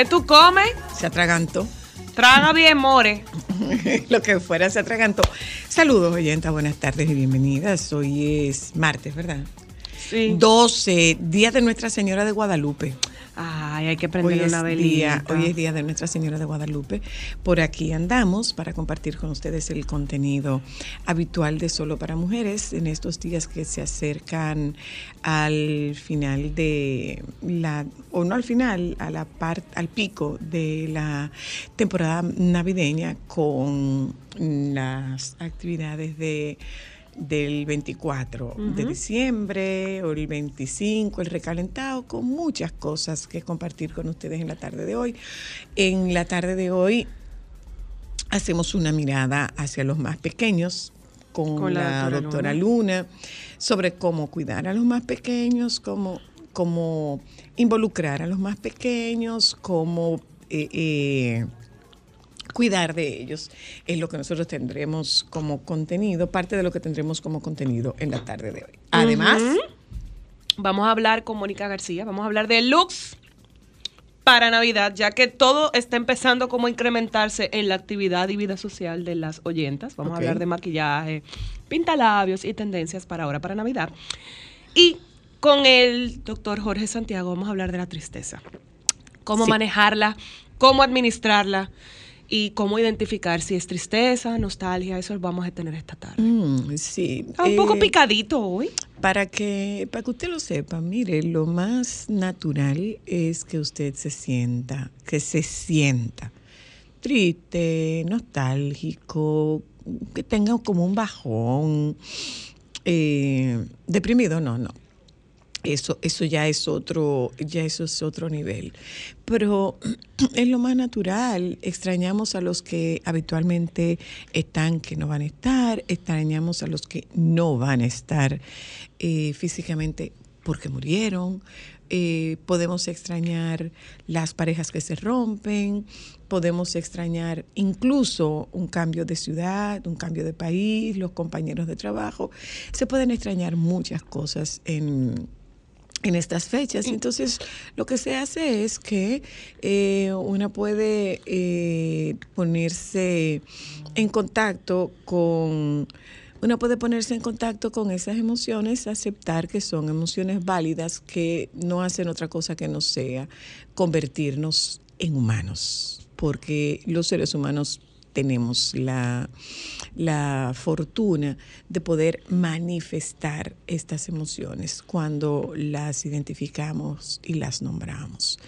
¿Qué tú comes? Se atragantó. Traga bien, more. Lo que fuera se atragantó. Saludos, oyentas, buenas tardes y bienvenidas. Hoy es martes, ¿verdad? Sí. 12, Día de Nuestra Señora de Guadalupe. Ay, hay que Hoy prender es, una día, velita. hoy es día de Nuestra Señora de Guadalupe. Por aquí andamos para compartir con ustedes el contenido habitual de Solo para Mujeres en estos días que se acercan al final de la, o no al final, a la parte, al pico de la temporada navideña con las actividades de del 24 de diciembre o el 25, el recalentado, con muchas cosas que compartir con ustedes en la tarde de hoy. En la tarde de hoy hacemos una mirada hacia los más pequeños con, Con la la, doctora doctora Luna. sobre cómo cuidar a los más pequeños, cómo, cómo involucrar a los más pequeños, cómo... eh, eh, cuidar de ellos es lo que nosotros tendremos como contenido, parte de lo que tendremos como contenido en la tarde de hoy. Además, Vamos a hablar con Mónica García, vamos a hablar de looks para Navidad, ya que todo está empezando como a incrementarse en la actividad y vida social de las oyentas. Vamos a hablar de maquillaje, pintalabios y tendencias para ahora, para Navidad. Y con el doctor Jorge Santiago vamos a hablar de la tristeza. Cómo Sí. manejarla, cómo administrarla y cómo identificar si es tristeza, nostalgia, eso lo vamos a tener esta tarde. mm, sí. Está un poco eh, picadito hoy. Para que, para que usted lo sepa, mire, lo más natural es que usted se sienta, que se sienta triste, nostálgico, que tenga como un bajón, eh, deprimido, no, no. Eso, eso ya es otro, ya eso es otro nivel. Pero es lo más natural. Extrañamos a los que habitualmente están, que no van a estar. Extrañamos a los que no van a estar eh, físicamente porque murieron. Eh, podemos extrañar las parejas que se rompen. Podemos extrañar incluso un cambio de ciudad, un cambio de país, los compañeros de trabajo. Se pueden extrañar muchas cosas en, en estas fechas. Y Entonces, lo que se hace es que eh, una puede eh, ponerse en contacto con... Una puede ponerse en contacto con esas emociones, aceptar que son emociones válidas, que no hacen otra cosa que no sea convertirnos en humanos, porque los seres humanos tenemos la, la fortuna de poder manifestar estas emociones cuando las identificamos y las nombramos.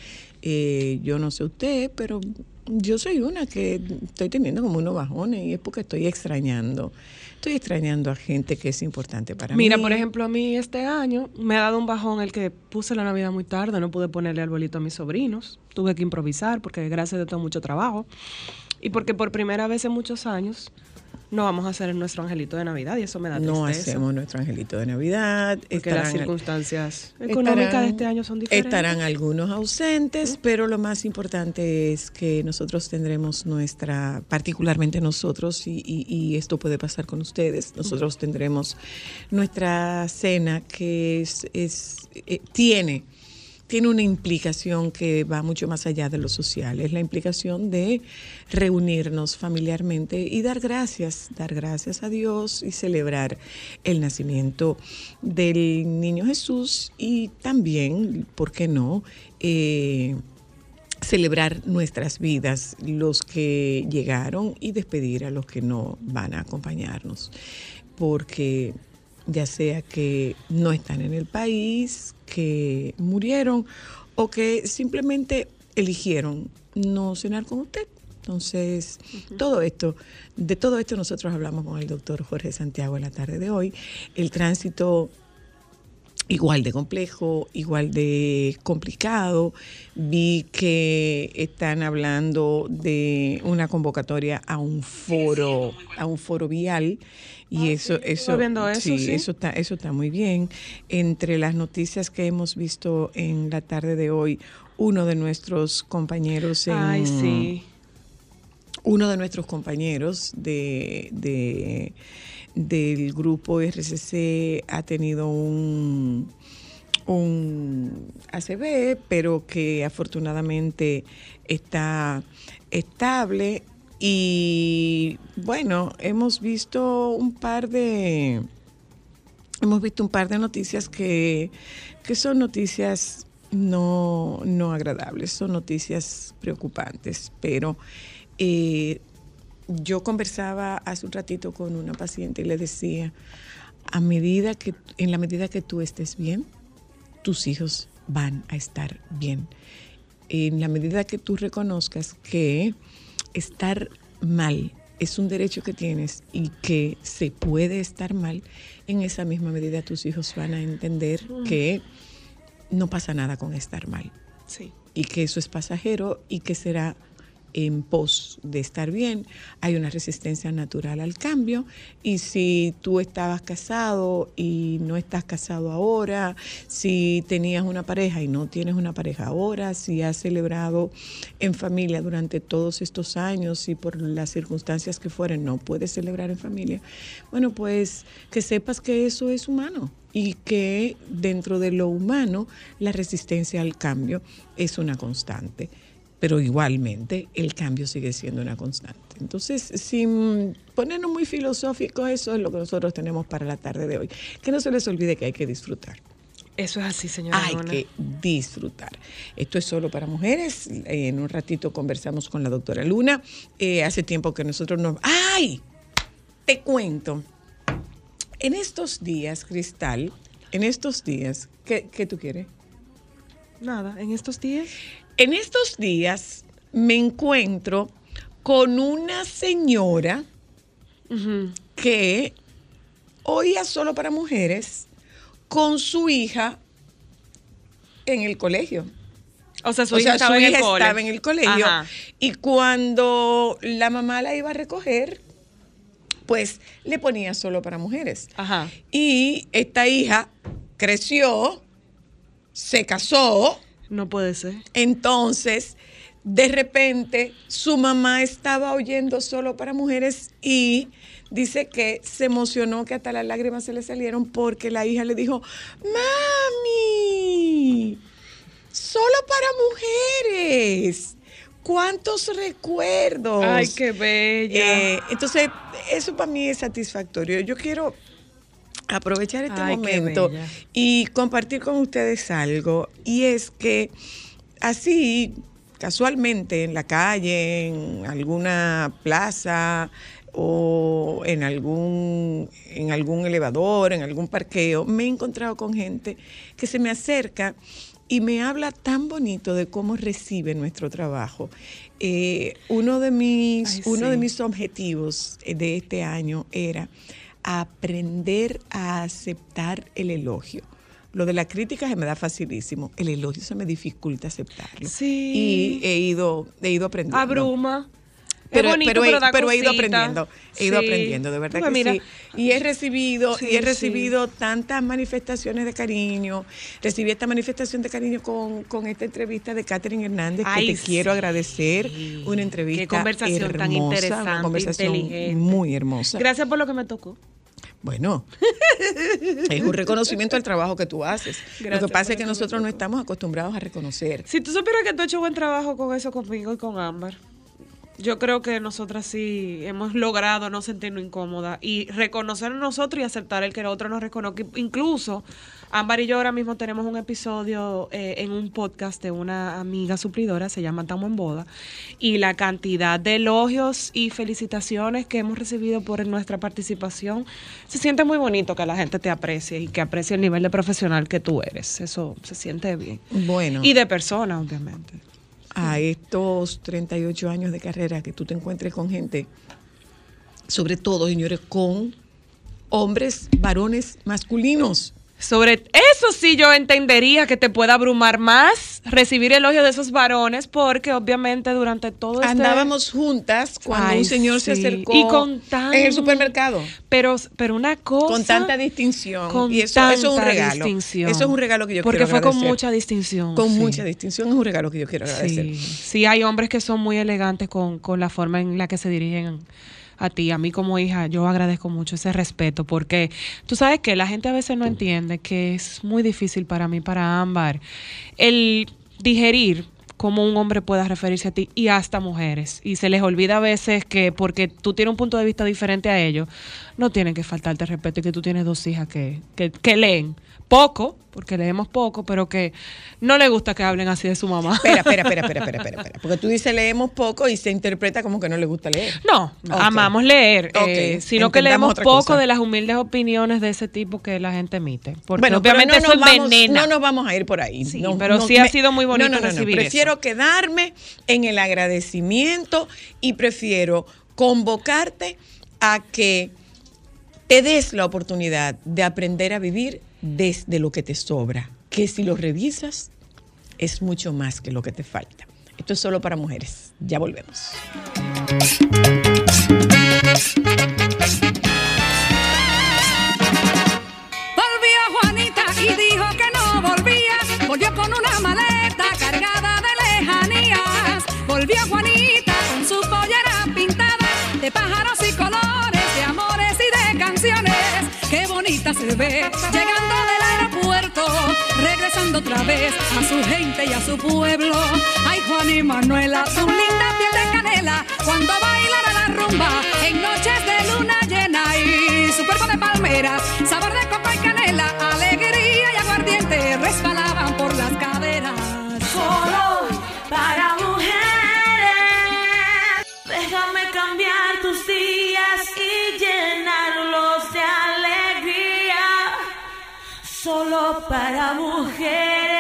Eh, yo no sé usted, pero yo soy una que estoy teniendo como unos bajones y es porque estoy extrañando. Estoy extrañando a gente que es importante para mí. Mira, por ejemplo, a mí este año me ha dado un bajón el que puse la Navidad muy tarde, no pude ponerle arbolito a mis sobrinos, tuve que improvisar porque gracias a todo mucho trabajo y porque por primera vez en muchos años no vamos a hacer nuestro angelito de Navidad y eso me da tristeza. no hacemos nuestro angelito de Navidad. porque las estarán- circunstancias económicas estarán- de este año son diferentes. Estarán algunos ausentes, pero lo más importante es que nosotros tendremos nuestra, particularmente nosotros, y, y- y esto puede pasar con ustedes, nosotros tendremos nuestra cena que es, es eh, tiene tiene una implicación que va mucho más allá de lo social. Es la implicación de reunirnos familiarmente y dar gracias, dar gracias a Dios y celebrar el nacimiento del niño Jesús y también, ¿por qué no? Eh, celebrar nuestras vidas, los que llegaron y despedir a los que no van a acompañarnos. Porque ya sea que no están en el país, que murieron o que simplemente eligieron no cenar con usted. Entonces, todo esto, de todo esto nosotros hablamos con el doctor Jorge Santiago en la tarde de hoy. El tránsito igual de complejo, igual de complicado. Vi que están hablando de una convocatoria a un foro, a un foro vial y eso, eso, viendo eso, sí. eso está, eso está muy bien. Entre las noticias que hemos visto en la tarde de hoy, uno de nuestros compañeros en, Ay, sí. uno de nuestros compañeros de, de- del grupo RCC ha tenido un, un ACV, pero que afortunadamente está estable. Y bueno, hemos visto un par de hemos visto un par de noticias que, que son noticias no, no agradables, son noticias preocupantes, pero eh, yo conversaba hace un ratito con una paciente y le decía, a medida que, en la medida que tú estés bien, tus hijos van a estar bien. En la medida que tú reconozcas que estar mal es un derecho que tienes y que se puede estar mal, en esa misma medida tus hijos van a entender que no pasa nada con estar mal Sí. y que eso es pasajero y que será en pos de estar bien. Hay una resistencia natural al cambio y si tú estabas casado y no estás casado ahora, si tenías una pareja y no tienes una pareja ahora, si has celebrado en familia durante todos estos años y por las circunstancias que fueren no puedes celebrar en familia, bueno, pues que sepas que eso es humano y que dentro de lo humano la resistencia al cambio es una constante. Pero igualmente el cambio sigue siendo una constante. Entonces, sin ponernos muy filosóficos, eso es lo que nosotros tenemos para la tarde de hoy. Que no se les olvide que hay que disfrutar. Eso es así, señora. Hay que disfrutar. Esto es solo para mujeres. En un ratito conversamos con la doctora Luna. Eh, hace tiempo que nosotros nos... ¡Ay! Te cuento. En estos días, Cristal, en estos días, ¿qué, qué tú quieres? Nada, en estos días. En estos días me encuentro con una señora Ujú. que oía solo para mujeres con su hija en el colegio. O sea, su o hija sea, estaba su en hija el estaba en el colegio Ajá. y cuando la mamá la iba a recoger, pues le ponía solo para mujeres. Ajá. Y esta hija creció, se casó, No puede ser. entonces de repente su mamá estaba oyendo solo para mujeres y dice que se emocionó que hasta las lágrimas se le salieron porque la hija le dijo, mami, solo para mujeres. ¿Cuántos recuerdos? Ay, qué bella. Eh, entonces, eso para mí es satisfactorio. Yo quiero aprovechar este Ay, momento y compartir con ustedes algo. Y es que así, casualmente, en la calle, en alguna plaza o en algún, en algún elevador, en algún parqueo, me he encontrado con gente que se me acerca y me habla tan bonito de cómo recibe nuestro trabajo. Eh, uno de mis, Ay, uno de mis objetivos eh, de este año era aprender a aceptar el elogio. Lo de la crítica se me da facilísimo. El elogio se me dificulta aceptarlo. Sí. Y he ido, he ido aprendiendo. Abruma. Pero, es bonito, pero, pero, he, da pero he ido aprendiendo, he ido Sí. aprendiendo, de verdad Porque que mira, sí. Y he recibido, Sí, y he sí. recibido tantas manifestaciones de cariño. Recibí esta manifestación de cariño con, con esta entrevista de Catherine Hernández, Ay, que te quiero agradecer. Una entrevista Qué conversación hermosa, tan interesante, una conversación inteligente. muy hermosa. Gracias por lo que me tocó. Bueno, es un reconocimiento al trabajo que tú haces. lo que pasa es que nosotros no estamos acostumbrados a reconocer. Si tú supieras que tú has hecho buen trabajo con eso conmigo y con Ámbar. Yo creo que nosotras sí hemos logrado no sentirnos incómodas y reconocer a nosotros y aceptar el que el otro nos reconozca. Incluso, Ámbar y yo ahora mismo tenemos un episodio eh, en un podcast de una amiga suplidora, se llama Tamo en Boda, y la cantidad de elogios y felicitaciones que hemos recibido por nuestra participación, se siente muy bonito que la gente te aprecie y que aprecie el nivel de profesional que tú eres. Eso se siente bien. Bueno. Y de persona, obviamente. A estos 38 años de carrera que tú te encuentres con gente, sobre todo, señores, con hombres, varones masculinos. Sobre eso sí yo entendería que te pueda abrumar más recibir elogio de esos varones porque obviamente durante todo este... Andábamos juntas cuando Ay, un señor se acercó Y con tan- en el supermercado. Pero, pero una cosa... Con tanta distinción. con y eso, eso es un regalo. distinción. Eso es un regalo que yo Porque quiero fue con agradecer. mucha distinción. Con sí. mucha distinción es un regalo que yo quiero agradecer. Sí, sí, hay hombres que son muy elegantes con, con la forma en la que se dirigen a ti. A mí como hija, yo agradezco mucho ese respeto porque tú sabes que la gente a veces no entiende que es muy difícil para mí, para Ámbar, el digerir cómo un hombre pueda referirse a ti y hasta mujeres. Y se les olvida a veces que porque tú tienes un punto de vista diferente a ellos, no tienen que faltarte respeto y que tú tienes dos hijas que, que, que leen poco, porque leemos poco, pero que no le gusta que hablen así de su mamá. Espera, espera, espera, espera, espera, espera, espera. Porque tú dices leemos poco y se interpreta como que no le gusta leer. No, Ok. amamos leer, eh, sino que leemos poco cosa. de las humildes opiniones de ese tipo que la gente emite. Porque Bueno, obviamente no eso nos vamos, no nos vamos a ir por ahí. Sí, No, pero no, sí ha sido muy bonito recibir Prefiero quedarme en el agradecimiento y prefiero convocarte a que te des la oportunidad de aprender a vivir desde lo que te sobra, que si lo revisas es mucho más que lo que te falta. Esto es solo para mujeres. Ya volvemos. Volvió Juanita y dijo que no volvía. Juanita con su pollera pintada de pájaros y colores, de amores y de canciones. Qué bonita se ve llegando del aeropuerto, regresando otra vez a su gente y a su pueblo. Ay, Juan y Manuela, su linda piel de canela, cuando bailan a la rumba en noches de luna llena y su cuerpo de palmeras, sabor de coco y canela, alegría para mujeres.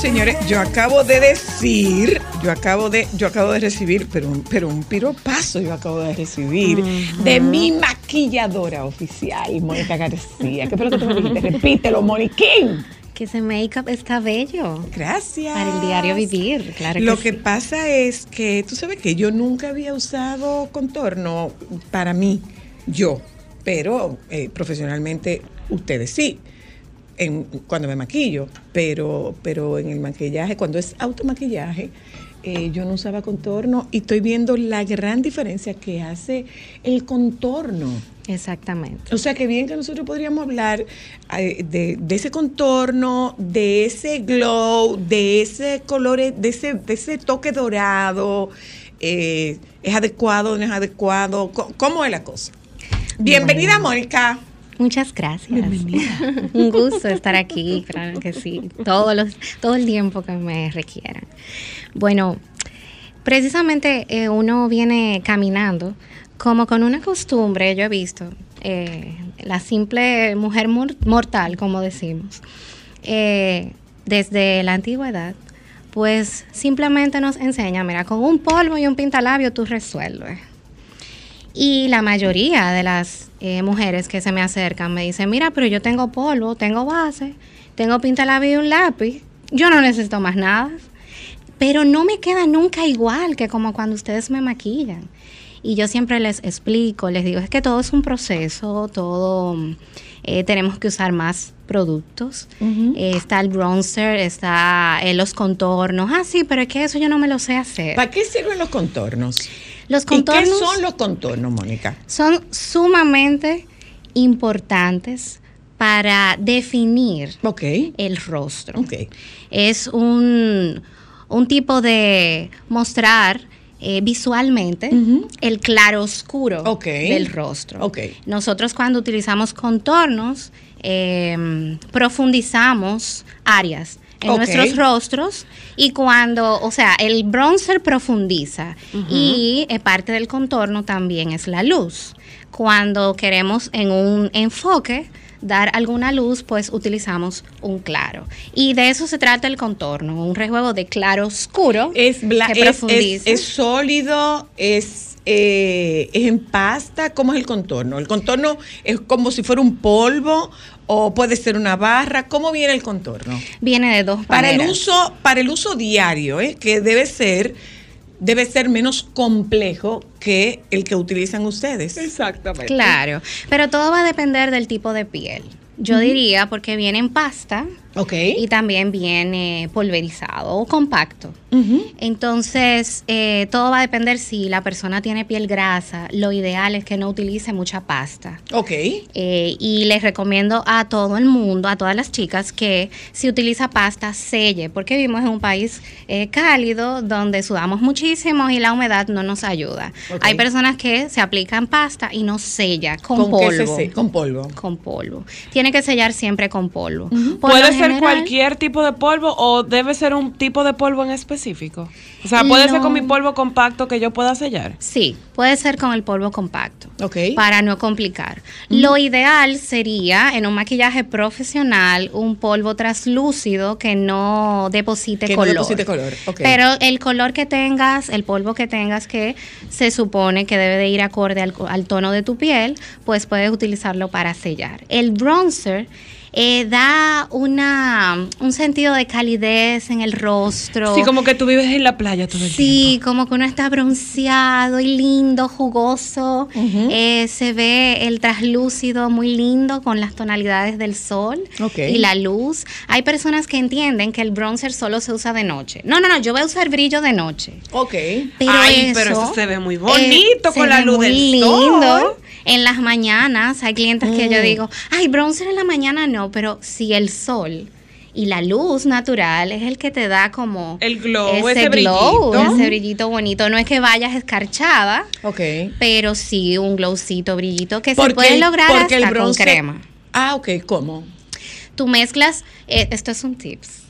Señores. Yo acabo de decir, yo acabo de, yo acabo de recibir, pero un, pero un piropazo yo acabo de recibir de mi maquilladora oficial, Mónica García. ¿Qué fue lo que tú me dijiste? Repítelo, Moniquín. Que ese make-up está bello. Gracias. Para el diario vivir, claro Lo que que sí. pasa es que tú sabes que yo nunca había usado contorno para mí, yo, pero eh, profesionalmente ustedes sí. En, cuando me maquillo, pero, pero en el maquillaje, cuando es automaquillaje, eh, yo no usaba contorno y estoy viendo la gran diferencia que hace el contorno. Exactamente. O sea, que bien que nosotros podríamos hablar eh, de, de ese contorno, de ese glow, de ese color, de ese, de ese toque dorado. eh, ¿Es adecuado no es adecuado? Co- ¿Cómo es la cosa? Bienvenida, Mónica. Muchas gracias. Un gusto estar aquí, claro que sí. Todos los, todo el tiempo que me requieran. Bueno, precisamente eh, uno viene caminando como con una costumbre, yo he visto, eh, la simple mujer mor- mortal, como decimos, eh, desde la antigüedad, pues simplemente nos enseña, mira, con un polvo y un pintalabio tú resuelves. Y la mayoría de las eh, mujeres que se me acercan me dicen, mira, pero yo tengo polvo, tengo base, tengo pintalabio y un lápiz, yo no necesito más nada. Pero no me queda nunca igual que como cuando ustedes me maquillan. Y yo siempre les explico, les digo, es que todo es un proceso, todo eh, tenemos que usar más productos. Eh, está el bronzer, está eh, los contornos. Ah, sí, pero es que eso yo no me lo sé hacer. ¿Para qué sirven los contornos? Los ¿Y qué son los contornos, Mónica? son sumamente importantes para definir Ok. el rostro. Ok. Es un, un tipo de mostrar eh, visualmente el claro oscuro Ok. del rostro. Nosotros cuando utilizamos contornos, eh, profundizamos áreas en nuestros rostros y cuando, o sea, el bronzer profundiza y eh, parte del contorno también es la luz. Cuando queremos en un enfoque dar alguna luz, pues utilizamos un claro. Y de eso se trata el contorno, un rejuego de claro oscuro Es, que es- es sólido, es, eh, es en pasta. ¿Cómo es el contorno? ¿El contorno es como si fuera un polvo o puede ser una barra? ¿Cómo viene el contorno? Viene de dos Para el uso, para el uso diario, ¿eh? que debe ser, debe ser menos complejo que el que utilizan ustedes. Exactamente. Claro, pero todo va a depender del tipo de piel. Yo diría porque viene en pasta Ok. y también viene pulverizado o compacto. Entonces, eh, todo va a depender si la persona tiene piel grasa. Lo ideal es que no utilice mucha pasta. Ok. Eh, y les recomiendo a todo el mundo, a todas las chicas, que si utiliza pasta, selle, porque vivimos en un país eh, cálido donde sudamos muchísimo y la humedad no nos ayuda. Hay personas que se aplican pasta y no sella con, qué se polvo. se- Con polvo. Con polvo. Tiene que sellar siempre con polvo. Por ¿Puede lo ser general- cualquier tipo de polvo o debe ser un tipo de polvo en específico? O sea, ¿puede ser No. con mi polvo compacto que yo pueda sellar? Sí, puede ser con el polvo compacto. Ok. Para no complicar. Lo ideal sería en un maquillaje profesional un polvo translúcido que no deposite Que no color. deposite color, ok. Pero el color que tengas, el polvo que tengas que se supone que debe de ir acorde al, al tono de tu piel, pues puedes utilizarlo para sellar. El bronzer eh, da una, un sentido de calidez en el rostro. Sí, como que tú vives en la playa todo el Sí, tiempo. como que uno está bronceado y lindo, jugoso. Eh, se ve el traslúcido muy lindo con las tonalidades del sol Ok. y la luz. Hay personas que entienden que el bronzer solo se usa de noche. No, no, no, yo voy a usar brillo de noche. Ok. Pero Ay, eso, pero eso se ve muy bonito eh, con la luz muy del lindo. sol. En las mañanas hay clientes que Mm. yo digo, ay, bronzer en la mañana no, pero si el sol y la luz natural es el que te da como El glow, ese, ese glow, brillito. ese brillito bonito. No es que vayas escarchada, Ok. pero sí un glowcito, brillito que se Porque puede el- lograr porque el hasta con bronce- crema. Ah, ok. ¿Cómo? Tú mezclas, eh, esto es un tips.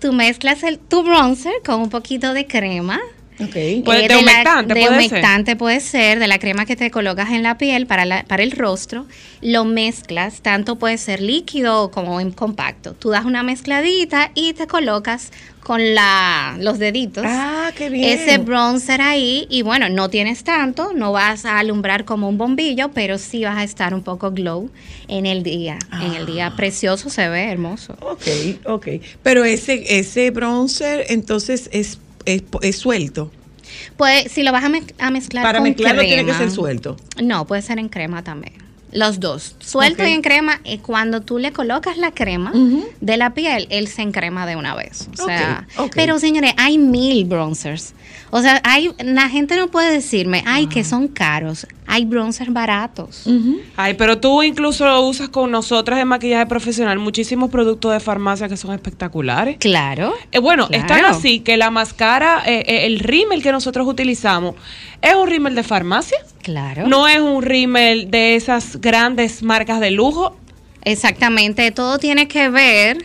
Tú mezclas el, tu bronzer con un poquito de crema. Ok. Puede- Eh, de la- humectante de puede ser. humectante puede ser, de la crema que te colocas en la piel para, la- para el rostro, lo mezclas, tanto puede ser líquido como en compacto. Tú das una mezcladita y te colocas con la, los deditos. Ah, qué bien. Ese bronzer ahí, y bueno, no tienes tanto, no vas a alumbrar como un bombillo, pero sí vas a estar un poco glow en el día. En el día Ah. precioso se ve hermoso. Ok, ok. Pero ese, ese bronzer entonces es, es, es suelto. Pues si lo vas a, mez- a mezclar Para con mezclarlo tiene que ser suelto. No, puede ser en crema también. Los dos. Suelto y en crema. Y cuando tú le colocas la crema de la piel, él se encrema de una vez. O sea, pero señores, hay mil bronzers. O sea, hay, la gente no puede decirme, ay, que son caros. Hay bronzers baratos. Ay, pero tú incluso lo usas con nosotras en maquillaje profesional, muchísimos productos de farmacia que son espectaculares. Claro. Eh, bueno, Claro. están así que la máscara, eh, eh, el rímel que nosotros utilizamos, es un rímel de farmacia. Claro. No es un rímel de esas grandes marcas de lujo. Exactamente. Todo tiene que ver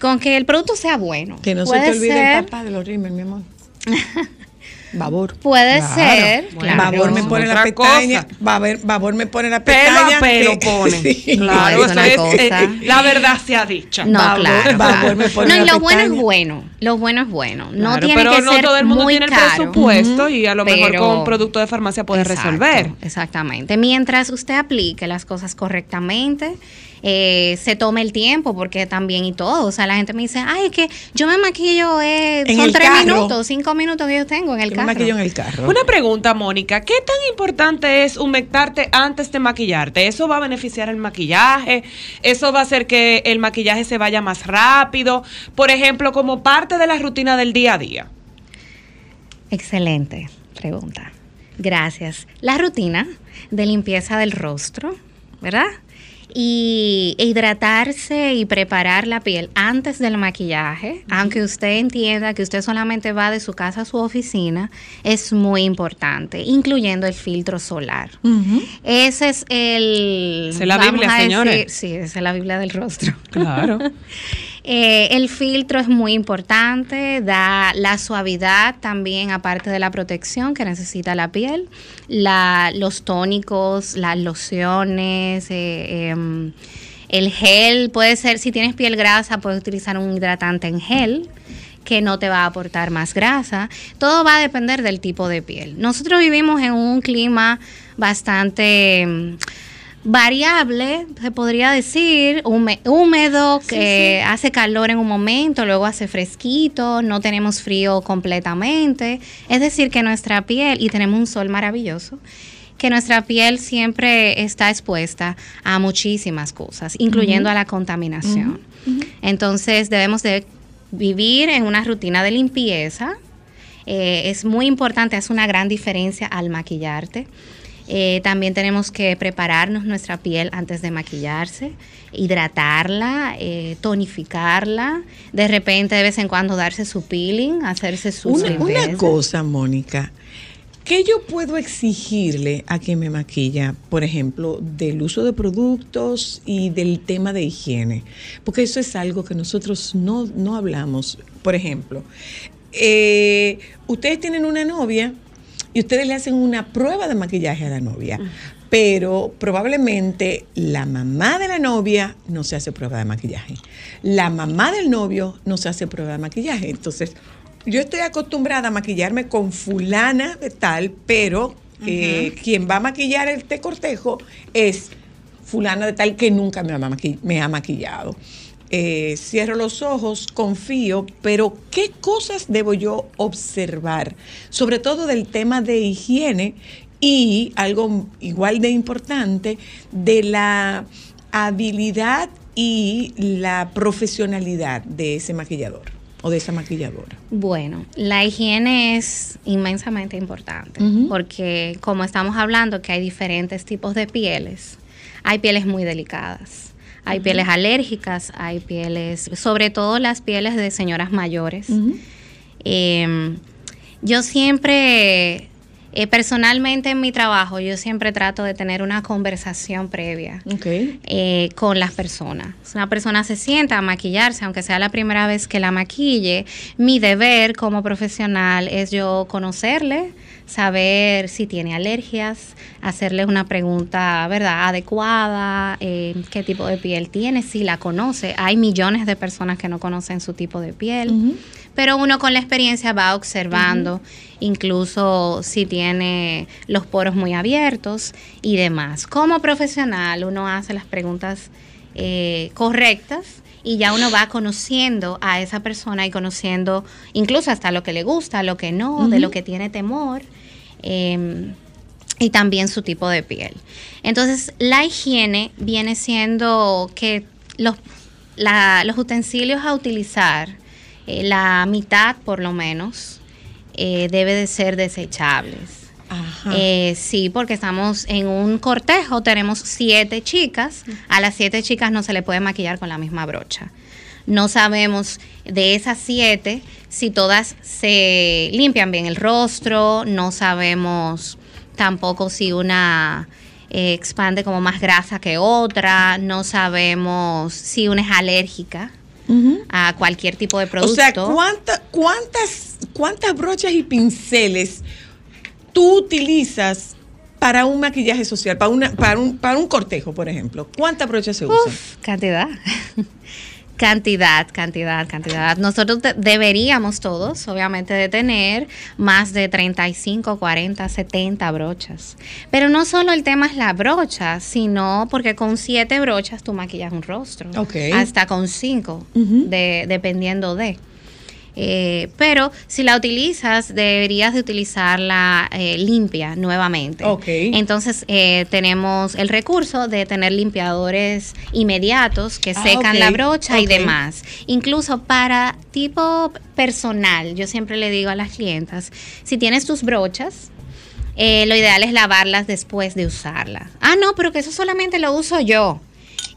con que el producto sea bueno. Que no se te olvide ser- el papá de los rímel, mi amor. Babor. Puede Claro. ser, Bueno, claro. Babor me pone la pestaña. Babor, Babor me pone la pestaña. pelo que- pone. Sí. Claro, No, es eso una es, cosa. eh, eh, la verdad sea dicha. No, Babor- claro. Babor me pone No, y la lo bueno es bueno. Lo bueno es bueno. No Claro, tiene pero que no ser todo el mundo muy tiene el caro. presupuesto y a lo mejor Pero- con un producto de farmacia puede Exacto, resolver. Exactamente. Mientras usted aplique las cosas correctamente, eh, se tome el tiempo, porque también y todo. O sea, la gente me dice, ay, es que yo me maquillo, eh, son tres carro. minutos, cinco minutos que yo tengo en el Yo me carro. maquillo en el carro. Una pregunta, Mónica, ¿qué tan importante es humectarte antes de maquillarte? ¿Eso va a beneficiar el maquillaje? ¿Eso va a hacer que el maquillaje se vaya más rápido? Por ejemplo, como parte de la rutina del día a día. Excelente pregunta. Gracias. La rutina de limpieza del rostro, ¿verdad? Y hidratarse y preparar la piel antes del maquillaje, aunque usted entienda que usted solamente va de su casa a su oficina, es muy importante, incluyendo el filtro solar. Ese es el... Es la Biblia, señores. sí, esa es la Biblia del rostro. Claro. Eh, el filtro es muy importante, da la suavidad también, aparte de la protección que necesita la piel, los tónicos, las lociones, eh, em, el gel, puede ser, si tienes piel grasa, puedes utilizar un hidratante en gel que no te va a aportar más grasa. Todo va a depender del tipo de piel. Nosotros vivimos en un clima bastante em, variable, se podría decir, húme- húmedo, que hace calor en un momento, luego hace fresquito, no tenemos frío completamente. Es decir, que nuestra piel, y tenemos un sol maravilloso, que nuestra piel siempre está expuesta a muchísimas cosas, incluyendo a la contaminación. Entonces debemos de vivir en una rutina de limpieza. Eh, es muy importante, hace una gran diferencia al maquillarte. Eh, también tenemos que prepararnos nuestra piel antes de maquillarse, hidratarla, eh, tonificarla, de repente de vez en cuando darse su peeling, hacerse su Una, una cosa, Mónica. ¿Qué yo puedo exigirle a quien me maquilla, por ejemplo, del uso de productos y del tema de higiene? Porque eso es algo que nosotros no, no hablamos. Por ejemplo, eh, ustedes tienen una novia y ustedes le hacen una prueba de maquillaje a la novia, pero probablemente la mamá de la novia no se hace prueba de maquillaje. La mamá del novio no se hace prueba de maquillaje. Entonces, yo estoy acostumbrada a maquillarme con fulana de tal, pero eh, quien va a maquillar este cortejo es fulana de tal que nunca me ha, maqui- me ha maquillado. Eh, cierro los ojos, confío, pero ¿qué cosas debo yo observar? Sobre todo del tema de higiene y algo igual de importante, de la habilidad y la profesionalidad de ese maquillador o de esa maquilladora. Bueno, la higiene es inmensamente importante porque como estamos hablando que hay diferentes tipos de pieles, hay pieles muy delicadas. Hay pieles alérgicas, hay pieles, sobre todo las pieles de señoras mayores. Eh, yo siempre, eh, personalmente en mi trabajo, yo siempre trato de tener una conversación previa eh, con las personas. Si una persona se sienta a maquillarse, aunque sea la primera vez que la maquille, mi deber como profesional es yo conocerle, saber si tiene alergias, hacerle una pregunta, ¿verdad?, adecuada, eh, qué tipo de piel tiene, si la conoce. Hay millones de personas que no conocen su tipo de piel. Pero uno con la experiencia va observando, incluso si tiene los poros muy abiertos y demás. Como profesional, uno hace las preguntas eh, correctas y ya uno va conociendo a esa persona y conociendo incluso hasta lo que le gusta, lo que no, de lo que tiene temor. em, y también su tipo de piel. Entonces, la higiene viene siendo que los, la- los utensilios a utilizar, eh, la mitad por lo menos, eh, debe de ser desechables. Ajá. Eh, sí, porque estamos en un cortejo, tenemos siete chicas, a las siete chicas no se le puede maquillar con la misma brocha. No sabemos de esas siete si todas se limpian bien el rostro, no sabemos tampoco si una eh, expande como más grasa que otra, no sabemos si una es alérgica a cualquier tipo de o producto. sea, ¿cuánta- cuántas, ¿cuántas brochas y pinceles tú utilizas para un maquillaje social, para, una, para, un, para un cortejo, por ejemplo? ¿Cuántas brochas se usan? Uf, cantidad. cantidad, cantidad, cantidad. Nosotros de- deberíamos todos, obviamente, de tener más de 35, 40, 70 brochas. Pero no solo el tema es la brocha, sino porque con siete brochas tú maquillas un rostro. Ok. Hasta con cinco, Ujú. de, dependiendo de. Eh, pero si la utilizas, deberías de utilizarla eh, limpia nuevamente. Ok. Entonces eh, tenemos el recurso de tener limpiadores inmediatos que Ah, secan la brocha y demás. Incluso para tipo personal, yo siempre le digo a las clientas, si tienes tus brochas, eh, lo ideal es lavarlas después de usarlas. Ah, no, pero que eso solamente lo uso yo.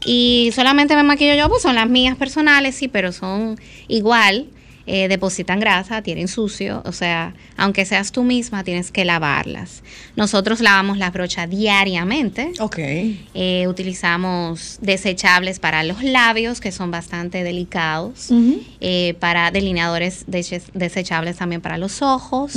Y solamente me maquillo yo, pues son las mías personales, sí, pero son igual, eh, depositan grasa, tienen sucio, o sea, aunque seas tú misma, tienes que lavarlas. Nosotros lavamos la brocha diariamente. Ok. Eh, utilizamos desechables para los labios, que son bastante delicados, eh, para delineadores desechables también para los ojos.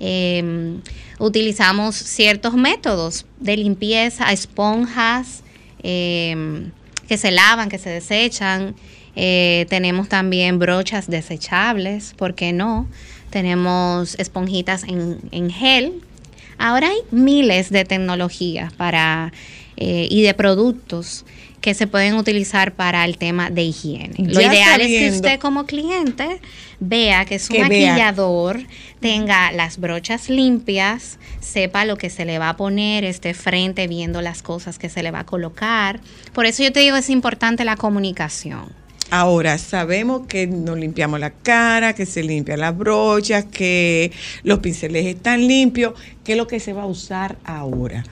Eh, utilizamos ciertos métodos de limpieza, esponjas eh, que se lavan, que se desechan. Eh, tenemos también brochas desechables, ¿por qué no? Tenemos esponjitas en, en gel. Ahora hay miles de tecnologías para eh, y de productos que se pueden utilizar para el tema de higiene. Lo ideal es que usted como cliente vea que su Que vea. maquillador tenga las brochas limpias, sepa lo que se le va a poner, esté frente viendo las cosas que se le va a colocar. Por eso yo te digo es importante la comunicación. Ahora, sabemos que nos limpiamos la cara, que se limpian las brochas, que los pinceles están limpios. ¿Qué es lo que se va a usar ahora?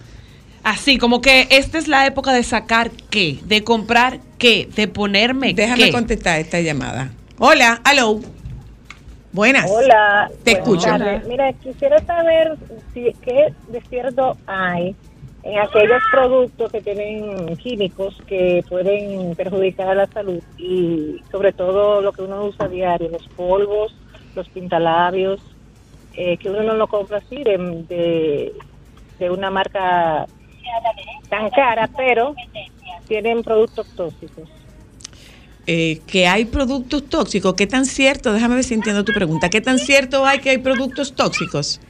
Así, como que esta es la época de sacar qué, de comprar qué, de ponerme Déjame qué. contestar esta llamada. Hola, hello. Buenas. Hola. Te escucho. tardes. Mira, quisiera saber si, qué de cierto hay en aquellos productos que tienen químicos que pueden perjudicar a la salud y sobre todo lo que uno usa diario, los polvos, los pintalabios, eh, que uno no lo compra así de, de, de una marca tan cara, pero tienen productos tóxicos. Eh, que hay productos tóxicos. ¿Qué tan cierto? Déjame ver si entiendo tu pregunta. ¿Qué tan cierto hay que hay productos tóxicos?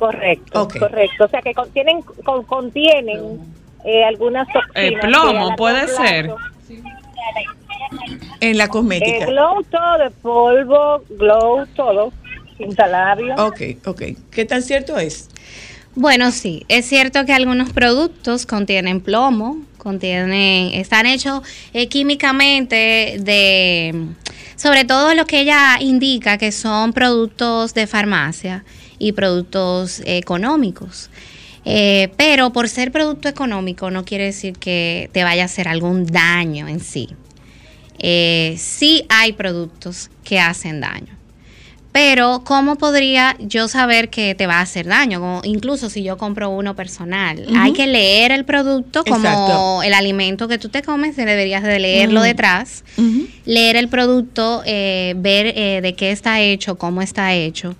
Correcto, correcto. O sea, que contienen, con- contienen eh, algunas toxinas. El plomo, largo puede plazo- ser. En la Eh, cosmética. glow todo, de polvo, glow todo, pintalabios. Ok, ok. ¿Qué tan cierto es? Bueno, sí, es cierto que algunos productos contienen plomo, contienen, están hechos eh, químicamente de, sobre todo lo que ella indica que son productos de farmacia y productos económicos. Eh, pero por ser producto económico no quiere decir que te vaya a hacer algún daño en sí. Eh, sí hay productos que hacen daño. Pero, ¿cómo podría yo saber que te va a hacer daño? Como incluso si yo compro uno personal. Hay que leer el producto como Exacto. el alimento que tú te comes, deberías de leerlo detrás. Leer el producto, eh, ver eh, de qué está hecho, cómo está hecho.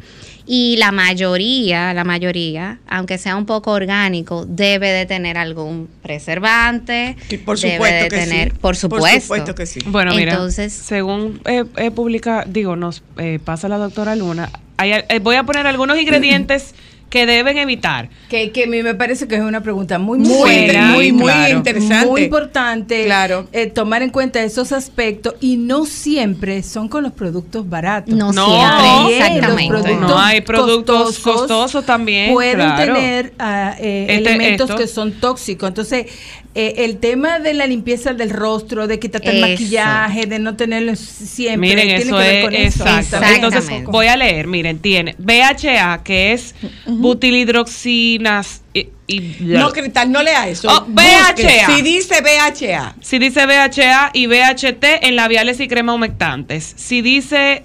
Y la mayoría, la mayoría, aunque sea un poco orgánico, debe de tener algún preservante. Sí, por debe supuesto de que tener, sí. Por supuesto. supuesto que sí. Bueno, mira, Entonces- según eh, eh, publica, digo, nos eh, pasa la doctora Luna, hay, eh, voy a poner algunos ingredientes que deben evitar. Que, que a mí me parece que es una pregunta muy, Muy, buena, muy, muy claro. interesante. muy importante Claro. eh, tomar en cuenta esos aspectos y no siempre son con los productos baratos. No, No, siempre, exactamente. los productos No, hay productos costosos también, Pueden claro. tener ah, eh, Este- elementos esto. que son tóxicos. Entonces, eh, el tema de la limpieza del rostro, de quitarte el Eso. maquillaje, de no tenerlo siempre, Miren, tiene eso que ver es con eso. exacto. Entonces, Exactamente. voy a leer, miren, tiene BHA, que es butilhidroxinas y, y- No, Cristal, no lea eso. Oh, Busque. BHA. Si dice BHA. Si dice BHA y BHT en labiales y crema humectantes. Si dice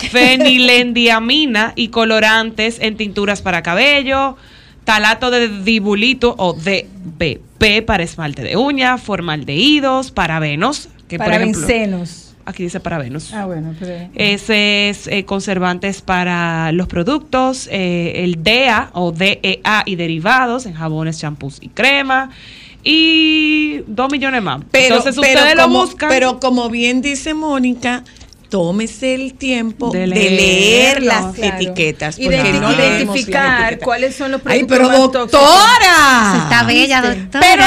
fenilendiamina y colorantes en tinturas para cabello, talato de dibulito o DBP para esmalte de uña, formaldehídos, parabenos, que por Para ejemplo, vencenos. aquí dice parabenos. Ah, bueno, pero... Ese es eh, conservantes para los productos, eh, el DEA o DEA y derivados en jabones, champús y crema. Y dos millones más. Pero, Entonces pero ustedes lo como, buscan. Pero como bien dice Mónica, tómese el tiempo De de, leer las Claro. etiquetas. Y porque de no identificar cuáles son los Ay, productos pero más tóxicos. doctora. Está bella, doctora. Pero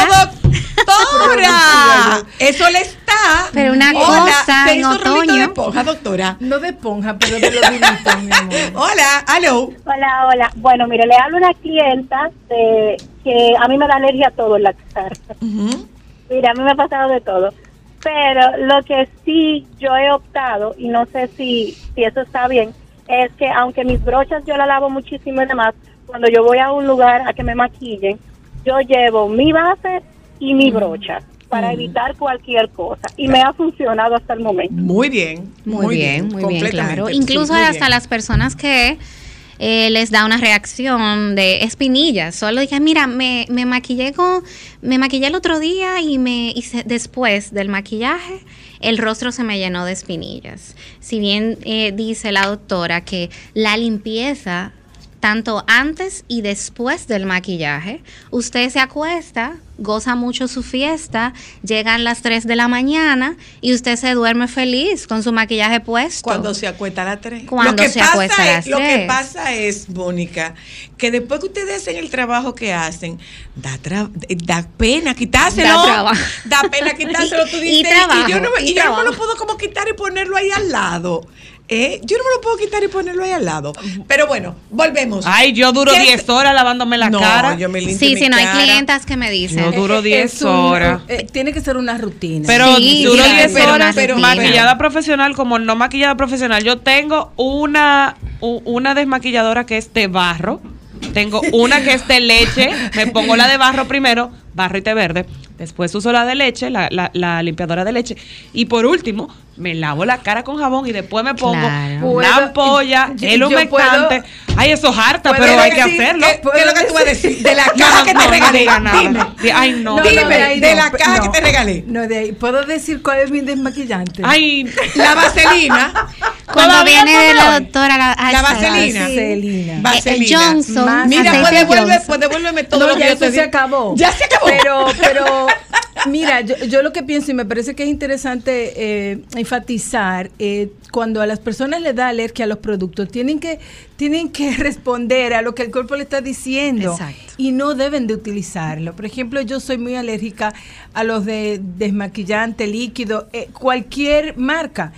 doctora, eso le está. Pero una Hola, cosa ¿se en otoño. de esponja, doctora. No de esponja, pero de los dilitos, mi amor. Hola, aló. Hola, hola. Bueno, mire, le hablo a una clienta de, que a mí me da alergia a todo en la cara. Ujú. Mira, a mí me ha pasado de todo. Pero lo que sí yo he optado, y no sé si, si eso está bien, es que aunque mis brochas yo las lavo muchísimo y demás, cuando yo voy a un lugar a que me maquillen, yo llevo mi base y mi brocha para evitar cualquier cosa. Y me ha funcionado hasta el momento. Muy bien. Muy, bien, muy bien, claro. sí, Incluso muy hasta bien. las personas que eh, les da una reacción de espinillas. Solo dije, mira, me, me maquillé con, me maquillé el otro día y me hice después del maquillaje el rostro se me llenó de espinillas. Si bien eh, dice la doctora que la limpieza tanto antes y después del maquillaje, usted se acuesta, goza mucho su fiesta, llegan las 3 de la mañana y usted se duerme feliz con su maquillaje puesto. Cuando se acuesta a las 3. Cuando se acuesta a las Lo que pasa es, Mónica, que después que ustedes hacen el trabajo que hacen, da, tra- da pena quitárselo. Da trabajo. Da pena quitárselo. Tú Y- dices, y trabajo, yo no, y y yo no me lo trabajo. puedo como quitar y ponerlo ahí al lado. ¿Eh? Yo no me lo puedo quitar y ponerlo ahí al lado. Pero bueno, volvemos. Ay, yo duro ¿Qué- 10 horas lavándome la no, cara. yo me limpio Sí, mi si no hay clientas que me dicen. Yo duro 10 Es un- horas. eh, tiene que ser una rutina. Pero Sí, duro sí, 10 pero horas, pero maquillada profesional como no maquillada profesional. Yo tengo una, una desmaquilladora que es de barro. Tengo una que es de leche. Me pongo la de barro primero, barro y té verde. Después uso la de leche, la, la- la limpiadora de leche. Y por último, me lavo la cara con jabón y después me pongo Claro. una Puedo- ampolla, yo- el humectante. puedo- Ay, eso es harta, pero hay que hacerlo. ¿Qué, qué es lo que tú vas a decir? De la No, caja no, que no, te no regalé. Dime. Di- Ay, no. Dime, de de no, la caja no. que te regalé. No, de ahí. ¿Puedo decir cuál es mi desmaquillante? Ay, La vaselina. Cuando viene de la doctora la, La vaselina. Vaselina. Vaselina. Johnson, Más Mira, pues devuelve, Johnson. pues devuélveme todo No, lo que ya yo eso te se di. acabó. Ya se acabó. Pero, pero, mira, yo, yo lo que pienso y me parece que es interesante eh, enfatizar, eh, cuando a las personas les da alergia a los productos, tienen que, tienen que responder a lo que el cuerpo le está diciendo. Exacto. Y no deben de utilizarlo. Por ejemplo, yo soy muy alérgica a los de desmaquillante, líquido, eh, cualquier marca.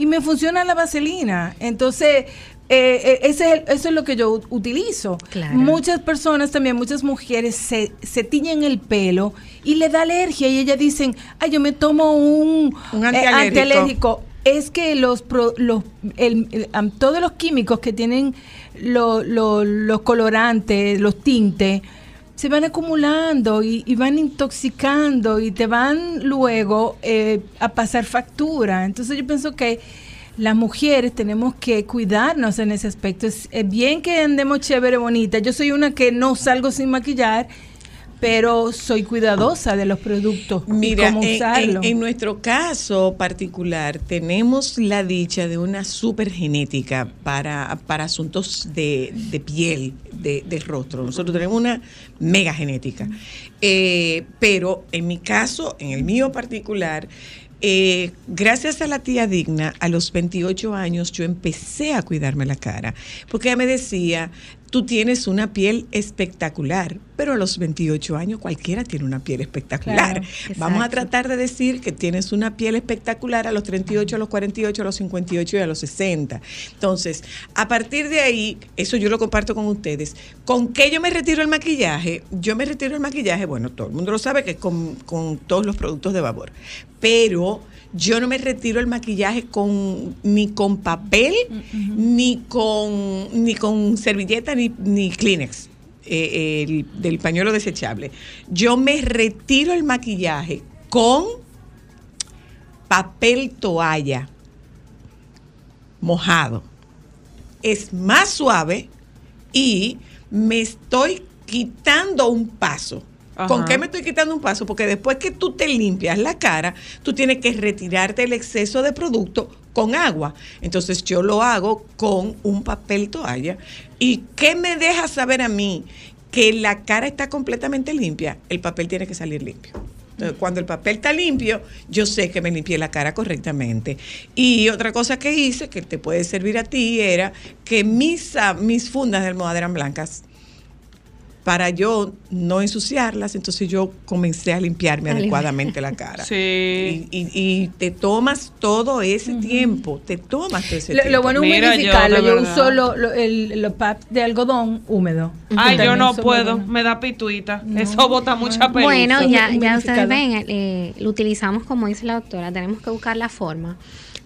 Y me funciona la vaselina. Entonces, eh, eh, ese es el- eso es lo que yo utilizo. Claro. Muchas personas también, muchas mujeres se, se tiñen el pelo y le da alergia y ellas dicen, ay, yo me tomo un, Un eh, antialérgico". antialérgico". Es que los, pro- los el- el- todos los químicos que tienen lo- lo- los colorantes, los tintes, se van acumulando y, van intoxicando y te van luego eh, a pasar factura. Entonces yo pienso que las mujeres tenemos que cuidarnos en ese aspecto. Es, es bien que andemos chévere, bonita. Yo soy una que no salgo sin maquillar, pero soy cuidadosa de los productos y Mira, en, usarlo. en- en nuestro caso particular tenemos la dicha de una super genética para, para asuntos de, de piel, de, de rostro. Nosotros tenemos una mega genética. Eh, pero en mi caso, en el mío particular, eh, gracias a la tía Digna, a los 28 años yo empecé a cuidarme la cara, porque ella me decía, tú tienes una piel espectacular, pero a los 28 años cualquiera tiene una piel espectacular. Claro, Vamos a tratar de decir que tienes una piel espectacular a los 38, a los 48, a los 58 y a los 60. Entonces, a partir de ahí, eso yo lo comparto con ustedes. ¿Con qué yo me retiro el maquillaje? Yo me retiro el maquillaje, bueno, todo el mundo lo sabe que es con, con todos los productos de vapor, pero yo no me retiro el maquillaje con ni con papel, ni con ni con servilleta, ni, ni Kleenex. eh, el- del pañuelo desechable. Yo me retiro el maquillaje con papel toalla mojado. Es más suave y me estoy quitando un paso. ¿Con qué me estoy quitando un paso? Porque después que tú te limpias la cara, tú tienes que retirarte el exceso de producto con agua. Entonces yo lo hago con un papel toalla. ¿Y qué me deja saber a mí que la cara está completamente limpia? El papel tiene que salir limpio. Entonces, cuando el papel está limpio, yo sé que me limpié la cara correctamente. Y otra cosa que hice, que te puede servir a ti, era que mis, ah, mis fundas de almohada eran blancas para yo no ensuciarlas, entonces yo comencé a limpiarme A limpiar. adecuadamente la cara. Sí. Y, y- y te tomas todo ese tiempo, te tomas todo ese Lo, tiempo. lo bueno es yo, humidificarlo. Yo, uso lo- lo- el- los pads de algodón húmedo. Ay, yo no puedo, me da pituita. No, Eso bota mucha pelusa. Bueno, ya, ya ustedes ven, eh, lo utilizamos como dice la doctora, tenemos que buscar la forma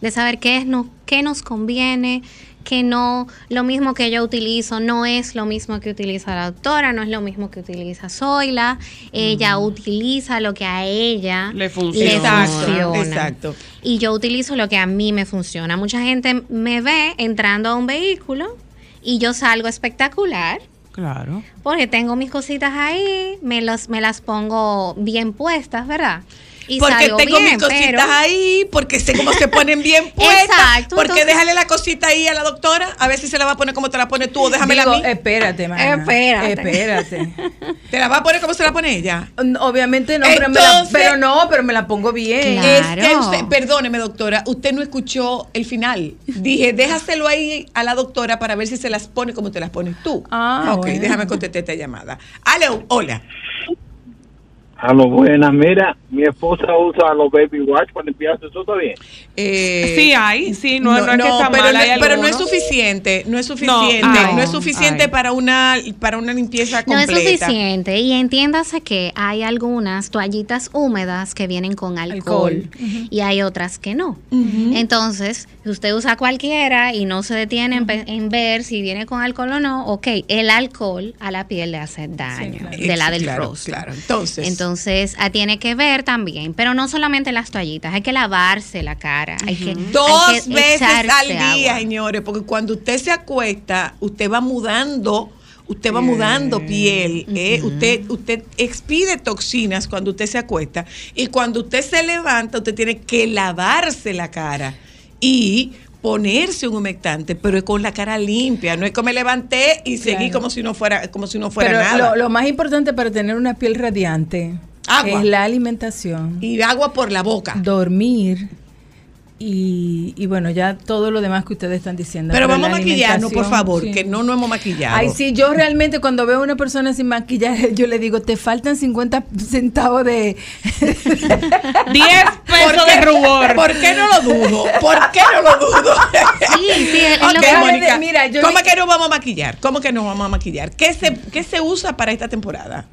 de saber qué, es no, qué nos conviene, que no, lo mismo que yo utilizo no es lo mismo que utiliza la doctora, no es lo mismo que utiliza Zoila. Ella utiliza lo que a ella Le funciona. Exacto, exacto. Y yo utilizo lo que a mí me funciona. Mucha gente me ve entrando a un vehículo y yo salgo espectacular. Claro. Porque tengo mis cositas ahí, me, los, me las pongo bien puestas, ¿verdad? Y porque tengo bien, mis cositas pero- ahí, porque sé cómo se ponen bien puestas. Exacto, porque entonces- déjale la cosita ahí a la doctora, a ver si se la va a poner como te la pone tú o déjamela Digo, a mí. espérate, mana. Espérate. Espérate. ¿Te la va a poner como se la pone ella? Obviamente no, pero, me la, pero no, pero me la pongo bien. Claro. Es que usted, perdóneme, doctora, usted no escuchó el final. Dije, déjaselo ahí a la doctora para ver si se las pone como te las pones tú. Ah, ok, bueno. déjame contestar esta llamada. Aló, hola. A lo buenas, mira, mi esposa usa los baby watch para limpiarse, ¿eso está bien? Eh, Sí hay, sí, no- no es que está pero, mal, no- hay pero no es suficiente, no es No, suficiente, no, es suficiente para una para una limpieza No es completa. suficiente. Y entiéndase que hay algunas toallitas húmedas que vienen con alcohol, Alcohol. y hay otras que no. Entonces, si usted usa cualquiera y no se detiene en, ver si viene con alcohol o no, ok, el alcohol a la piel le hace daño, claro. de la del claro, rostro. Claro, entonces. Entonces, ah, tiene que ver también, pero no solamente las toallitas, hay que lavarse la cara, hay que Dos hay que veces al día, agua. señores, porque cuando usted se acuesta, usted va mudando, usted va mudando piel, ¿eh? usted, usted expide toxinas cuando usted se acuesta y cuando usted se levanta, usted tiene que lavarse la cara y ponerse un humectante, pero es con la cara limpia, no es como me levanté y seguí como si no fuera, como si no fuera Pero nada. lo, lo más importante para tener una piel radiante Agua. es la alimentación, y agua por la boca. dormir y, y bueno, ya todo lo demás que ustedes están diciendo. Pero vamos a la maquillarnos, por favor, sí. que no nos hemos maquillado. Ay, sí, yo realmente cuando veo a una persona sin maquillaje, yo le digo, te faltan 50 centavos de... 10 ¿Por pesos de rubor. ¿Por qué no lo dudo? ¿Por qué no lo dudo? Sí, sí, es lo Mira, yo ¿cómo vi- que nos vamos a maquillar? ¿Cómo que nos vamos a maquillar? ¿Qué se, qué se usa para esta temporada?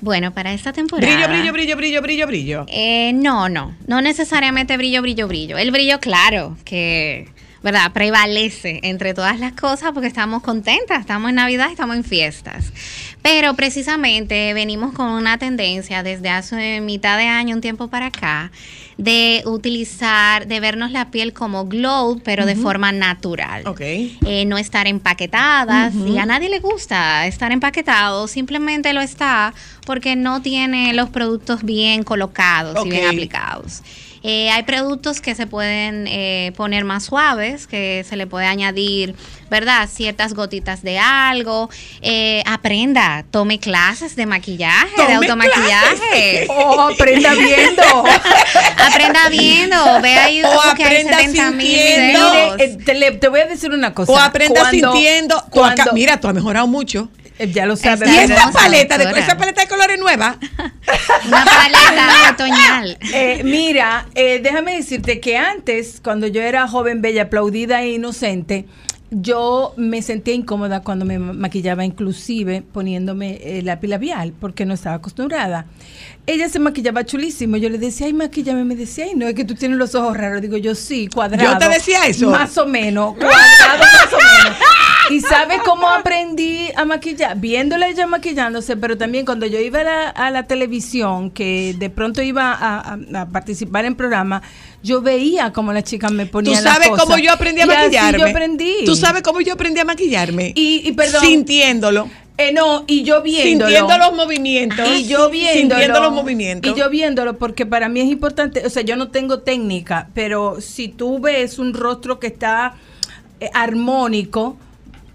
Bueno, para esta temporada. Brillo, brillo, brillo, brillo, brillo, brillo. Eh, no, no, no necesariamente brillo, brillo, brillo. El brillo, claro, que, ¿verdad? Prevalece entre todas las cosas porque estamos contentas, estamos en Navidad, estamos en fiestas. Pero precisamente venimos con una tendencia desde hace mitad de año, un tiempo para acá, de utilizar, de vernos la piel como glow, pero de forma natural Ok. eh, no estar empaquetadas y a nadie le gusta estar empaquetado, simplemente lo está porque no tiene los productos bien colocados y bien aplicados. Eh, hay productos que se pueden eh, poner más suaves, que se le puede añadir, ¿verdad? Ciertas gotitas de algo. Eh, aprenda, tome clases de maquillaje, de automaquillaje. Oh, aprenda viendo. aprenda viendo, ve a YouTube O que hay aprenda 70 mil videos. Eh, te, le- te voy a decir una cosa. O aprenda Cuando- sintiendo. Tú acá- mira, tú has mejorado mucho. Eh, ya lo sabes. Y esa paleta, de, esa paleta de colores nueva. Una paleta otoñal. Eh, mira, eh, déjame decirte que antes, cuando yo era joven, bella, aplaudida e inocente, yo me sentía incómoda cuando me ma- maquillaba, inclusive poniéndome eh, lápiz labial, porque no estaba acostumbrada. Ella se maquillaba chulísimo. Yo le decía, ay, maquillame. Me decía, ay, no, es que tú tienes los ojos raros. Digo yo, sí, cuadrado. Yo te decía eso. Más o menos, cuadrado más o menos. ¿Y sabes cómo aprendí a maquillar? Viéndola ella maquillándose, pero también cuando yo iba a la, a la televisión, que de pronto iba a, a- a participar en programa, yo veía cómo las chicas me Tú ponían las sabes cómo yo aprendí a Y así maquillarme. yo aprendí. Tú sabes cómo yo aprendí a maquillarme. Y, y perdón. Sintiéndolo. Eh, no, y yo viéndolo. Sintiendo los movimientos. Y yo viéndolo. Sintiendo los movimientos. Y yo viéndolo, porque para mí es importante, o sea, yo no tengo técnica, pero si tú ves un rostro que está eh, armónico,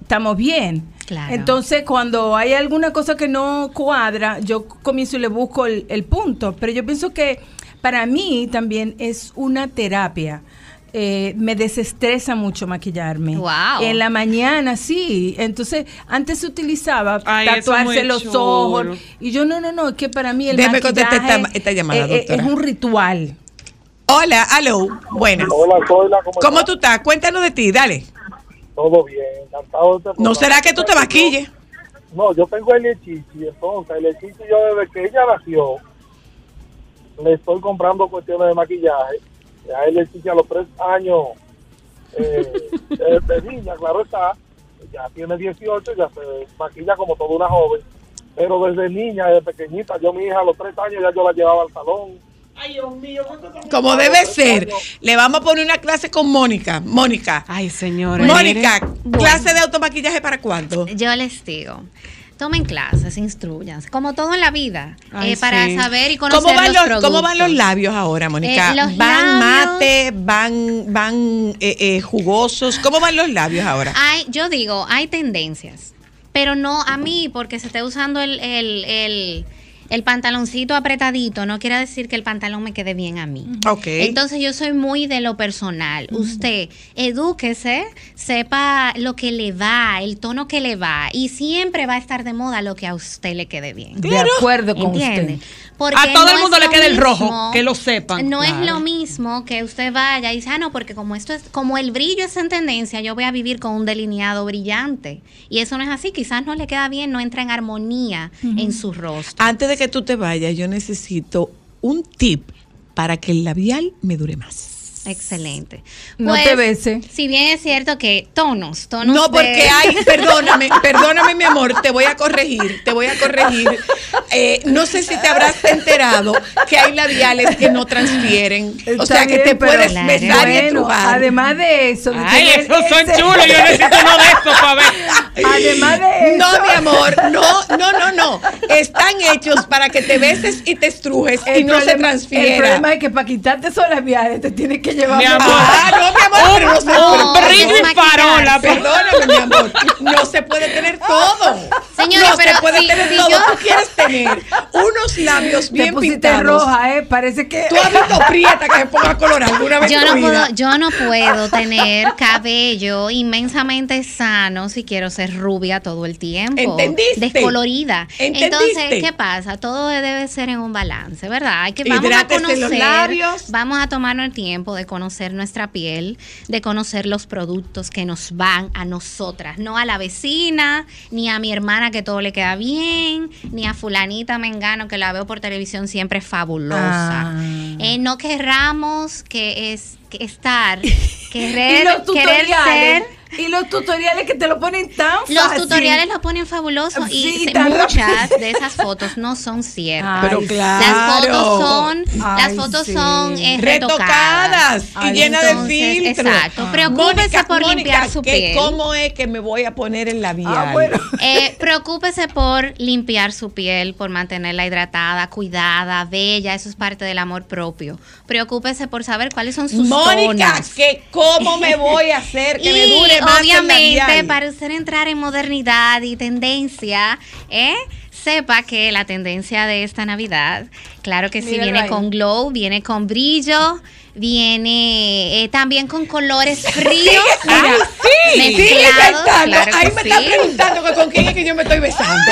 estamos bien. Claro. Entonces, cuando hay alguna cosa que no cuadra, yo comienzo y le busco el, el punto. Pero yo pienso que para mí también es una terapia. Eh, me desestresa mucho maquillarme. Wow. En la mañana, sí. Entonces, antes se utilizaba Ay, tatuarse los chulo. ojos. Y yo, no, no, no, es que para mí el Déjeme maquillaje contestar esta- esta llamada, eh, eh, doctora. es un ritual. Hola, aló. Buenas. Hola, Zoila, ¿cómo, ¿Cómo estás? tú estás? Cuéntanos de ti, dale. Todo bien, encantado de ¿No será que tú te maquilles? No, yo tengo el Echichi, entonces el Echichi yo desde que ella nació le estoy comprando cuestiones de maquillaje. Ya el Echichi a los tres años eh, de niña, claro está, ya tiene 18, ya se maquilla como toda una joven, pero desde niña, desde pequeñita, yo mi hija a los 3 años ya yo la llevaba al salón. Ay, Dios mío. Como debe ser. Le vamos a poner una clase con Mónica. Mónica. Ay, señores. Mónica, Bueno. ¿clase de automaquillaje para cuándo? Yo les digo, tomen clases, instruyanse, como todo en la vida, Ay, eh, para sí. saber y conocer ¿Cómo van, los, ¿Cómo van los labios ahora, Mónica? Eh, ¿Van labios- mate? ¿Van, van eh, eh, jugosos? ¿Cómo van los labios ahora? Hay, yo digo, hay tendencias, pero no a mí, porque se esté usando el, el, el, el pantaloncito apretadito, no quiere decir que el pantalón me quede bien a mí. Ok. Entonces yo soy muy de lo personal. Usted edúquese, sepa lo que le va, el tono que le va, y siempre va a estar de moda lo que a usted le quede bien. De acuerdo con ¿Entiende? usted. Porque A todo no el mundo le queda el rojo, que lo sepan. No es lo mismo que usted vaya y dice, ah, no, porque como esto es, como el brillo es en tendencia, yo voy a vivir con un delineado brillante. Y eso no es así, quizás no le queda bien, no entra en armonía en su rostro. Antes de que tú te vayas, yo necesito un tip para que el labial me dure más. Excelente. No Pues, te bese. Si bien es cierto que tonos, tonos No, de- porque hay, perdóname, perdóname, mi amor, te voy a corregir, te voy a corregir. Eh, no sé si te habrás enterado que hay labiales que no transfieren. O Está sea, que bien, te puedes Claro. besar y estrujar. además de eso, de Ay, esos son ese- chulos. Yo necesito uno de estos para ver. Además de eso. No, mi amor, no, no, no, no. Están hechos para que te beses y te estrujes y no se transfiera. El problema es que para quitarte esos labiales te tienes que llevar. Mi amor. Ah, no, mi amor, pero no se un puede. brillo y farola, Perdóname, mi amor. No se puede tener todo. Señora, no pero se puede si- tener si todo. yo- Tú quieres tener unos labios Te bien pusiste pintados. roja, ¿eh? Parece que. Tú has visto prieta que se ponga color alguna vez Yo no, vida? puedo, yo no puedo tener cabello inmensamente sano si quiero ser rubia todo el tiempo. ¿Entendiste? Descolorida. ¿Entendiste? Entonces, ¿qué pasa? Todo debe ser en un balance, ¿verdad? Hay que vamos a conocer, los labios. vamos a tomarnos el tiempo de conocer nuestra piel, de conocer los productos que nos van a nosotras, no a la vecina, ni a mi hermana que todo le queda bien, ni a fulanita mengano que la veo por televisión siempre fabulosa. Ah. Eh, no querramos que es que estar, querer, querer ser. Y los tutoriales que te lo ponen tan Los fácil. tutoriales lo ponen fabuloso y Sí, se- tan muchas de esas fotos no son ciertas. Ay, Pero claro. Las fotos son, las fotos sí. son eh, Retocadas y Ay, llenas de filtros. exacto. Preocúpese por limpiar su ¿qué- piel. ¿Cómo es que me voy a poner el labial? Ah, bueno. Eh, preocúpese por limpiar su piel, por mantenerla hidratada, cuidada, bella. Eso es parte del amor propio. Preocúpese por saber cuáles son sus Mónica, tonos. que ¿cómo me voy a hacer que me y dure obviamente, para usted entrar en modernidad y tendencia, ¿eh? sepa que la tendencia de esta Navidad, claro que sí, Míralo viene ahí. con glow, viene con brillo, viene eh, también con colores fríos. Ay, sí, mezclados, claro Ahí me está sí. preguntando que con quién es que yo me estoy besando.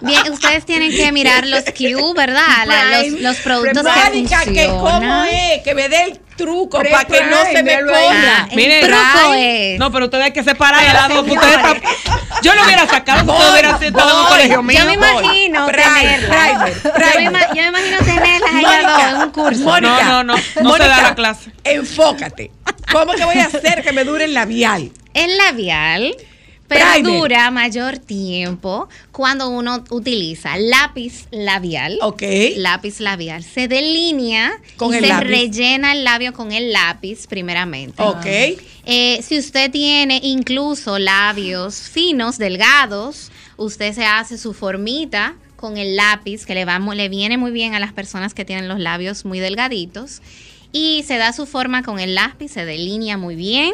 Bien, ustedes tienen que mirar los Q, ¿verdad? La- los, los productos que Mónica, que cómo funcionan. es, que me dé el truco para que no se me corra. Ah, el Mire, truco es... No, pero ustedes hay que separar el lado. porque ustedes están- Yo lo hubiera sacado si ustedes hubieran estado en un colegio mío. Yo me imagino tenerlas. primer, Yo, me primer. ima- yo me imagino tenerlas en un curso. Mónica, No, no, no, no se da la clase. Enfócate. ¿Cómo que voy a hacer que me dure el labial? El labial Primer. perdura mayor tiempo cuando uno utiliza lápiz labial. Ok. Lápiz labial. Se delinea Con y el se lápiz. rellena el labio con el lápiz primeramente. Ok. Eh, si usted tiene incluso labios finos, delgados, usted se hace su formita con el lápiz, que le, va, le viene muy bien a las personas que tienen los labios muy delgaditos. Y se da su forma con el lápiz, se delinea muy bien,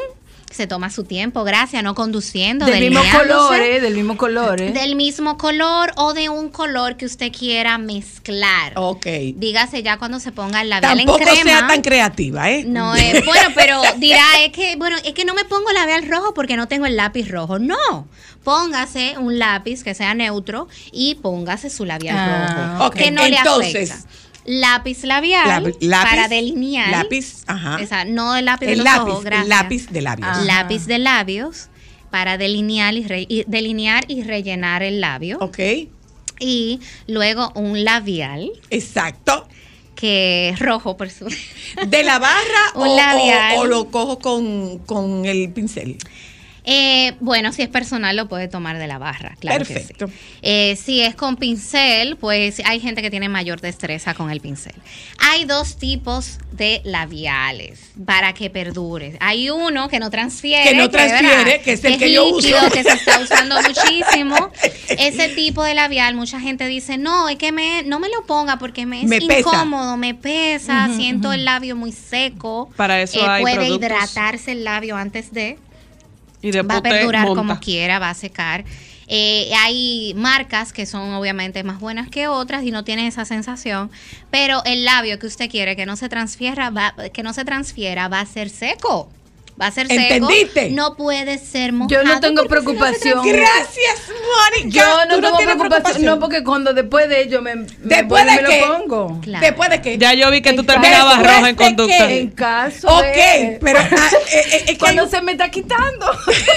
se toma su tiempo, gracias, no conduciendo. Del mismo color, ¿eh? Del mismo color, ¿eh? Del mismo color o de un color que usted quiera mezclar. Ok. Dígase ya cuando se ponga el labial Tampoco en crema. sea tan creativa, ¿eh? No, es bueno, pero dirá, es que, bueno, es que no me pongo labial rojo porque no tengo el lápiz rojo. No, póngase un lápiz que sea neutro y póngase su labial Ah, rojo. ok. Que no Entonces, le afecta. Lápiz labial Lápiz- lápiz, para delinear. lápiz, ajá. Esa, no el lápiz de El los lápiz, ojos, el gracias. lápiz de labios. Ajá. Lápiz de labios para delinear y, re- y- delinear y rellenar el labio. Ok. Y luego un labial Exacto. que rojo por su... ¿De la barra Un o, labial. o- o lo cojo con, con el pincel? Eh, bueno, si es personal lo puede tomar de la barra, claro que Perfecto. sí. Eh, si es con pincel, pues hay gente que tiene mayor destreza con el pincel. Hay dos tipos de labiales para que perdure. Hay uno que no transfiere. Que no transfiere, ¿verdad? que es el que yo líquido, uso. que se está usando muchísimo. Ese tipo de labial, mucha gente dice, no, es que me, no me lo ponga porque me es Me pesa. incómodo, me pesa, siento el labio muy seco. Para eso Eh, hay puede productos. hidratarse el labio antes de Y va a perdurar monta. como quiera, va a secar. Eh, hay marcas que son obviamente más buenas que otras y no tienen esa sensación, pero el labio que usted quiere que no se transfiera, va, que no se transfiera, va a ser seco. Va a ser seco. ¿Entendiste? No puede ser mojado. Yo no tengo si no preocupación. Gracias, Mónica. Yo no tengo preocupación, no, porque cuando después de ello me, me ¿Después de me qué? lo pongo. Claro. Después de que... Ya yo vi que tú terminabas roja en ¿Después de conducta. qué? En caso Ok, de- pero ah, eh, eh, es que cuando se me está quitando.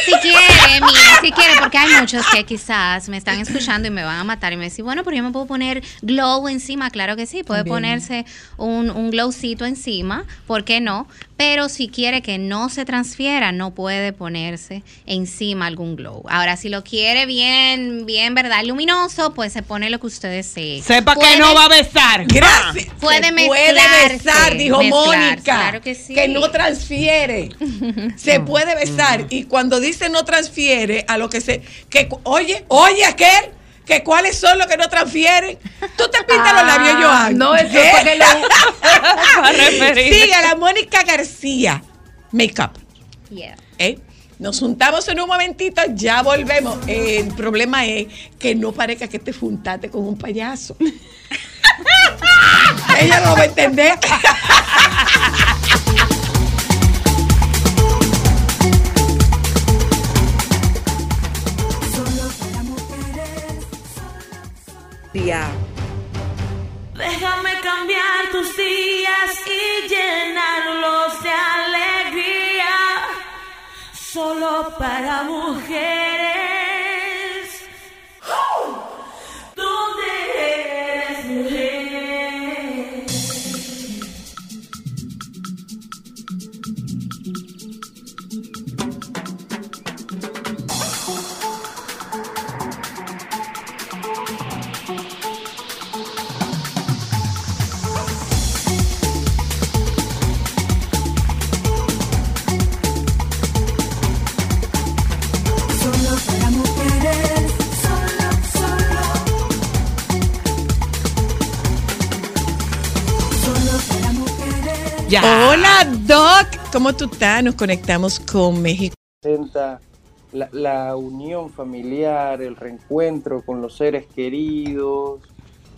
Si quiere, mira, si quiere, porque hay muchos que quizás me están escuchando y me van a matar y me dicen, bueno, pero yo me puedo poner glow encima. Claro que sí, puede También. ponerse un, un glowcito encima, ¿por qué no? Pero si quiere que no se transfiera, no puede ponerse encima algún glow. Ahora, si lo quiere bien, bien, ¿verdad? Luminoso, pues se pone lo que usted desee. Sepa que no va a besar. Gracias. Puede Se puede besar, dijo Mónica. claro que sí. no transfiere. se puede besar. Y cuando dice no transfiere, a lo que se. que Oye, oye, aquel. Que cuáles son los que no transfieren. Tú te pintas los labios, yo Ah, No, eso es para que lo... Para. Sigue a la Mónica García. Makeup. Yeah. ¿eh? Nos juntamos en un momentito, ya volvemos. El problema es que no parezca que te juntaste con un payaso. Ella no va a entender. Déjame cambiar tus días y llenarlos Solo para mujeres. Ya. Hola, Doc. ¿Cómo tú estás? Nos conectamos con México. la, la unión familiar, el reencuentro con los seres queridos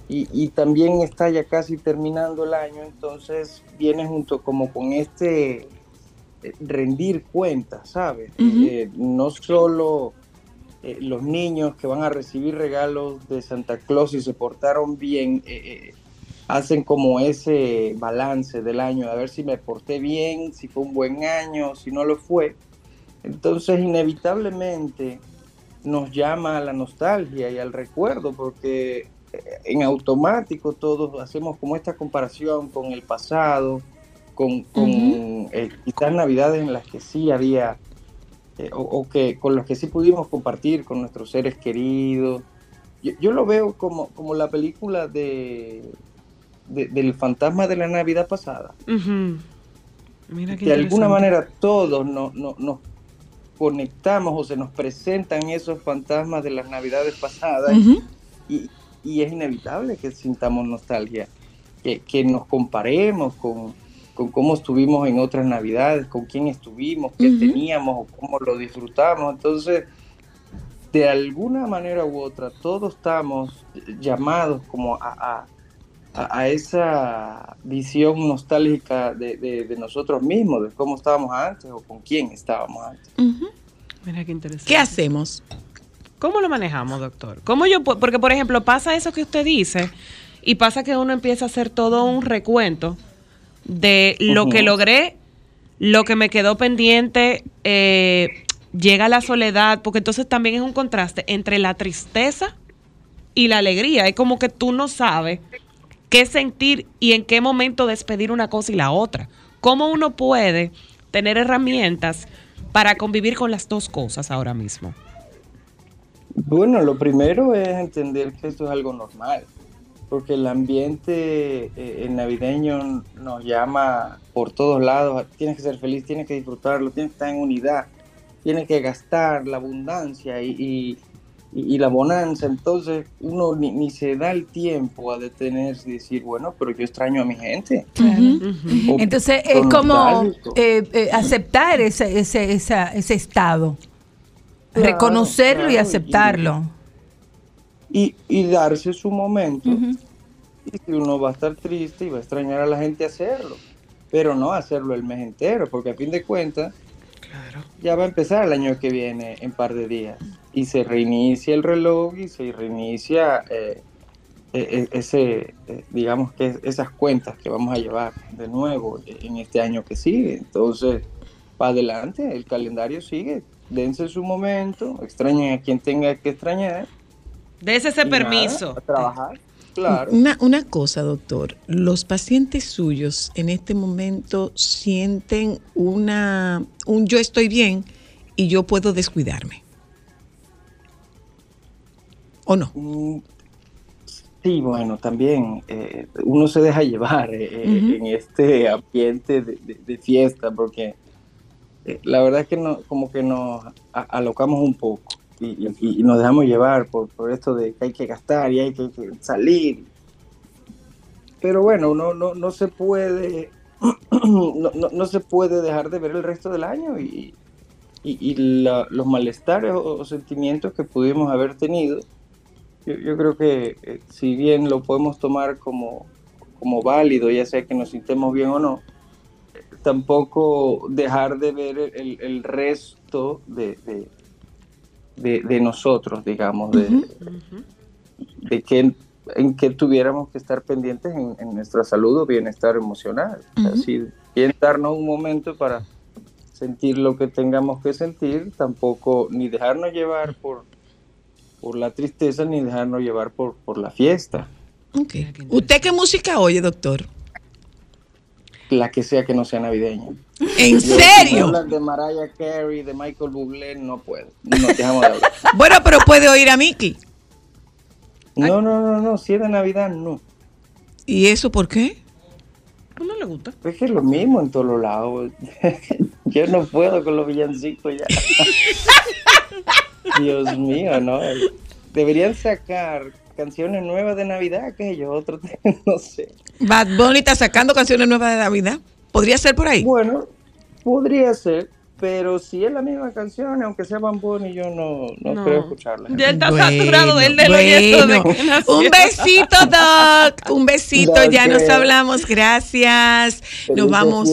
y, y también está ya casi terminando el año, entonces viene junto como con este eh, rendir cuentas, ¿sabes? Eh, no solo eh, los niños que van a recibir regalos de Santa Claus y se portaron bien, eh, eh, hacen como ese balance del año, a ver si me porté bien, si fue un buen año, si no lo fue. Entonces, inevitablemente nos llama a la nostalgia y al recuerdo, porque eh, en automático todos hacemos como esta comparación con el pasado, con, con eh, quizás navidades en las que sí había, eh, o, o que con los que sí pudimos compartir con nuestros seres queridos. Yo, yo lo veo como, como la película de, de- del fantasma de la Navidad pasada. Mira qué de alguna manera todos no- no- nos conectamos o se nos presentan esos fantasmas de las navidades pasadas y, y es inevitable que sintamos nostalgia, que, que nos comparemos con, con cómo estuvimos en otras navidades, con quién estuvimos, qué teníamos o cómo lo disfrutamos. Entonces, de alguna manera u otra, todos estamos llamados como a, a- a- a esa visión nostálgica de, de- de nosotros mismos, de cómo estábamos antes o con quién estábamos antes. Mira qué interesante. ¿Qué hacemos? ¿Cómo lo manejamos, doctor? ¿Cómo yo porque por ejemplo pasa eso que usted dice y pasa que uno empieza a hacer todo un recuento de lo que logré, lo que me quedó pendiente, eh, llega la soledad, porque entonces también es un contraste entre la tristeza y la alegría. Es como que tú no sabes qué sentir y en qué momento despedir una cosa y la otra. ¿Cómo uno puede tener herramientas para convivir con las dos cosas ahora mismo? Bueno, lo primero es entender que esto es algo normal, porque el ambiente eh, navideño nos llama por todos lados, tienes que ser feliz, tienes que disfrutarlo, tienes que estar en unidad, tienes que gastar la abundancia y, y- y la bonanza, entonces uno ni, ni se da el tiempo a detenerse y decir, bueno, pero yo extraño a mi gente. Entonces es como eh, eh, aceptar ese, ese, esa- ese estado, Claro, reconocerlo y claro, y- aceptarlo. y, y darse su momento. Y si uno va a estar triste y va a extrañar a la gente, hacerlo. Pero no hacerlo el mes entero, porque a fin de cuentas ya va a empezar el año que viene en par de días. Y se reinicia el reloj y se reinicia eh, eh, eh, ese, eh, digamos que esas cuentas que vamos a llevar de nuevo en este año que sigue. Entonces, para adelante, el calendario sigue. Dense su momento, extrañen a quien tenga que extrañar. Dese ese y nada, permiso. a trabajar, claro. Una, una cosa, doctor, los pacientes suyos en este momento sienten una, un yo estoy bien y yo puedo descuidarme. ¿O no? Mm, Sí, bueno, también eh, uno se deja llevar eh, eh, en este ambiente de, de- de fiesta, porque eh, la verdad es que no, como que nos alocamos un poco y, y- y nos dejamos llevar por, por esto de que hay que gastar y hay que, que salir. Pero bueno, no, no, no se puede, no, no- no se puede dejar de ver el resto del año y, y- y la- los malestares o, o sentimientos que pudimos haber tenido yo, yo creo que eh, si bien lo podemos tomar como, como válido, ya sea que nos sintamos bien o no, eh, tampoco dejar de ver el, el- resto de, de, de- de nosotros, digamos, de, de que en que tuviéramos que estar pendientes en, en nuestra salud o bienestar emocional. Sea, Ujú. si bien darnos un momento para sentir lo que tengamos que sentir, tampoco ni dejarnos llevar por, por la tristeza ni dejarnos llevar por, por la fiesta, Ok. ¿Usted qué música oye, doctor? la que sea que no sea navideña. ¿En Yo, si serio? hablan de Mariah Carey, de Michael Bublé, no puedo. No dejamos de hablar. Bueno, pero puede oír a Mickey. No, no, no, no, si es de Navidad, no. ¿Y eso por qué? No le gusta. Es que es lo mismo en todos los lados. Yo no puedo con los villancicos ya. Dios mío, ¿no? Deberían sacar canciones nuevas de Navidad, que ellos otros, no sé. Bad Bunny está sacando canciones nuevas de Navidad. ¿Podría ser por ahí? Bueno, podría ser, pero si es la misma canción, aunque sea Bad Bunny, yo no, no, No. creo escucharla. Ya está Bueno, saturado él de lo y esto de bueno. que nació. Un besito, Doc. Un besito. Ya nos hablamos. Gracias. Nos vamos.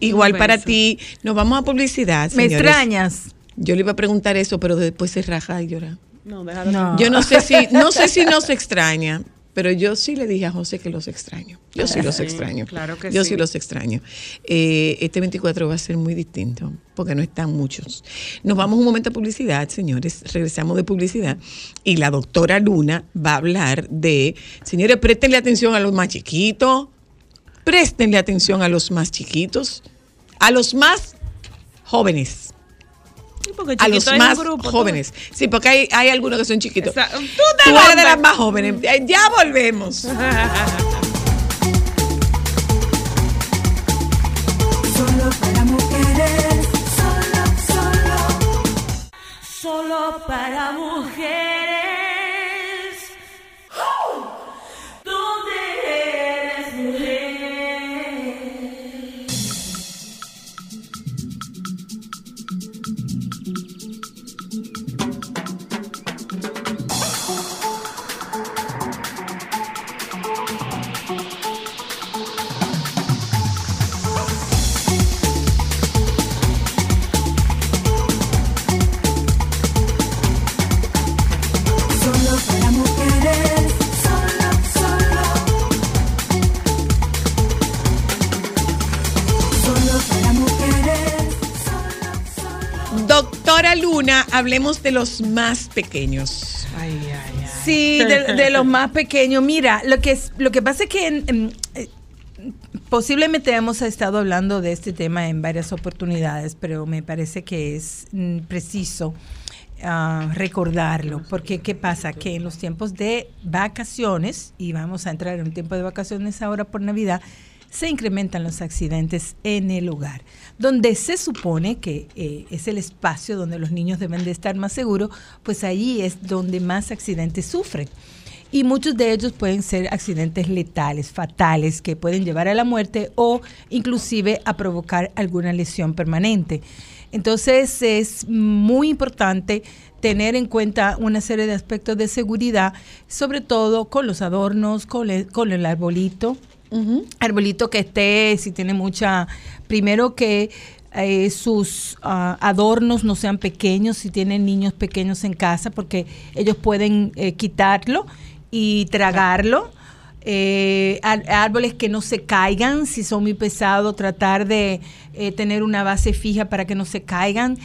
Igual para ti. Nos vamos a publicidad. ¿Me señores. extrañas? Yo le iba a preguntar eso, pero después se raja y llora. No, déjalo. No. Yo no sé si, no sé si nos extraña, pero yo sí le dije a José que los extraño. Yo sí los Sí, extraño. claro que yo sí. sí los extraño. Eh, este 24 va a ser muy distinto, porque no están muchos. Nos vamos un momento a publicidad, señores. Regresamos de publicidad. Y la doctora Luna va a hablar de, señores, préstenle atención a los más chiquitos, préstenle atención a los más chiquitos, a los más jóvenes Sí, a los más grupo, tú jóvenes. Sí, porque hay, hay algunos que son chiquitos. Tú Tú eres de las más jóvenes. Eh, Ya volvemos. Solo para mujeres, solo, solo. Solo para mujeres. Luna, hablemos de los más pequeños. Sí, de, de los más pequeños. Mira, lo que es, lo que pasa es que en- en, eh, posiblemente hemos estado hablando de este tema en varias oportunidades, pero me parece que es mm, preciso ah, recordarlo, porque qué pasa que en los tiempos de vacaciones y vamos a entrar en un tiempo de vacaciones ahora por Navidad se incrementan los accidentes en el hogar, donde se supone que eh, es el espacio donde los niños deben de estar más seguros, pues allí es donde más accidentes sufren. Y muchos de ellos pueden ser accidentes letales, fatales, que pueden llevar a la muerte o inclusive a provocar alguna lesión permanente. Entonces es muy importante tener en cuenta una serie de aspectos de seguridad, sobre todo con los adornos, con el, con el arbolito, arbolito que esté, si tiene mucha, primero que eh, sus ah, adornos no sean pequeños, si tienen niños pequeños en casa, porque ellos pueden eh, quitarlo y tragarlo. Eh, árboles que no se caigan, si son muy pesados, tratar de tener una base fija para que no se caigan,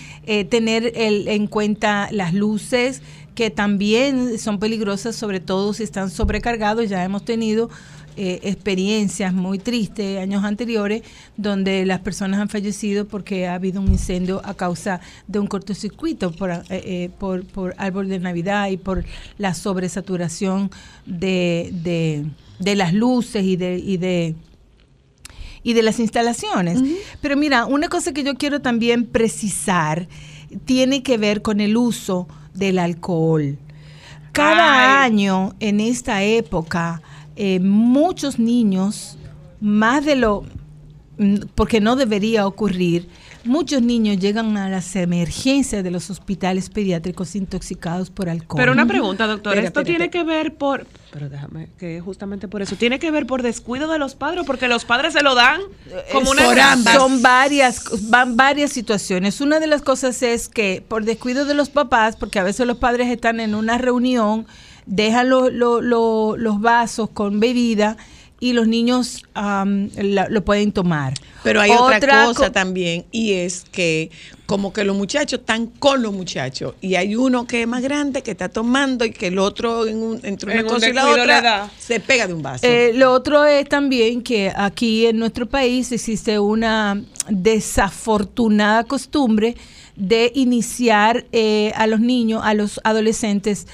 tener el- en cuenta las luces que también son peligrosas, sobre todo si están sobrecargados. Ya hemos tenido eh, experiencias muy tristes años anteriores donde las personas han fallecido porque ha habido un incendio a causa de un cortocircuito por, eh, eh, por, por árbol de Navidad y por la sobresaturación de, de, de las luces y de, y de y de las instalaciones. Pero mira, una cosa que yo quiero también precisar tiene que ver con el uso del alcohol. Cada Ay. año en esta época, eh, muchos niños, más de lo, mm, porque no debería ocurrir, muchos niños llegan a las emergencias de los hospitales pediátricos intoxicados por alcohol. Pero una pregunta, doctor. Esto tiene que ver por. Pero déjame, que justamente por eso. ¿Tiene que ver por descuido de los padres? Porque los padres se lo dan como una. Por ambas. Son varias, van varias situaciones. Una de las cosas es que por descuido de los papás, porque a veces los padres están en una reunión, dejan lo- lo- lo- los vasos con bebida y los niños la- lo pueden tomar. Pero hay otra, co- cosa también y es que como que los muchachos están con los muchachos y hay uno que es más grande que está tomando y que el otro en un- entre una En un cosa y la otra se pega de un vaso. Eh, lo otro es también que aquí en nuestro país existe una desafortunada costumbre de iniciar eh, a los niños, a los adolescentes,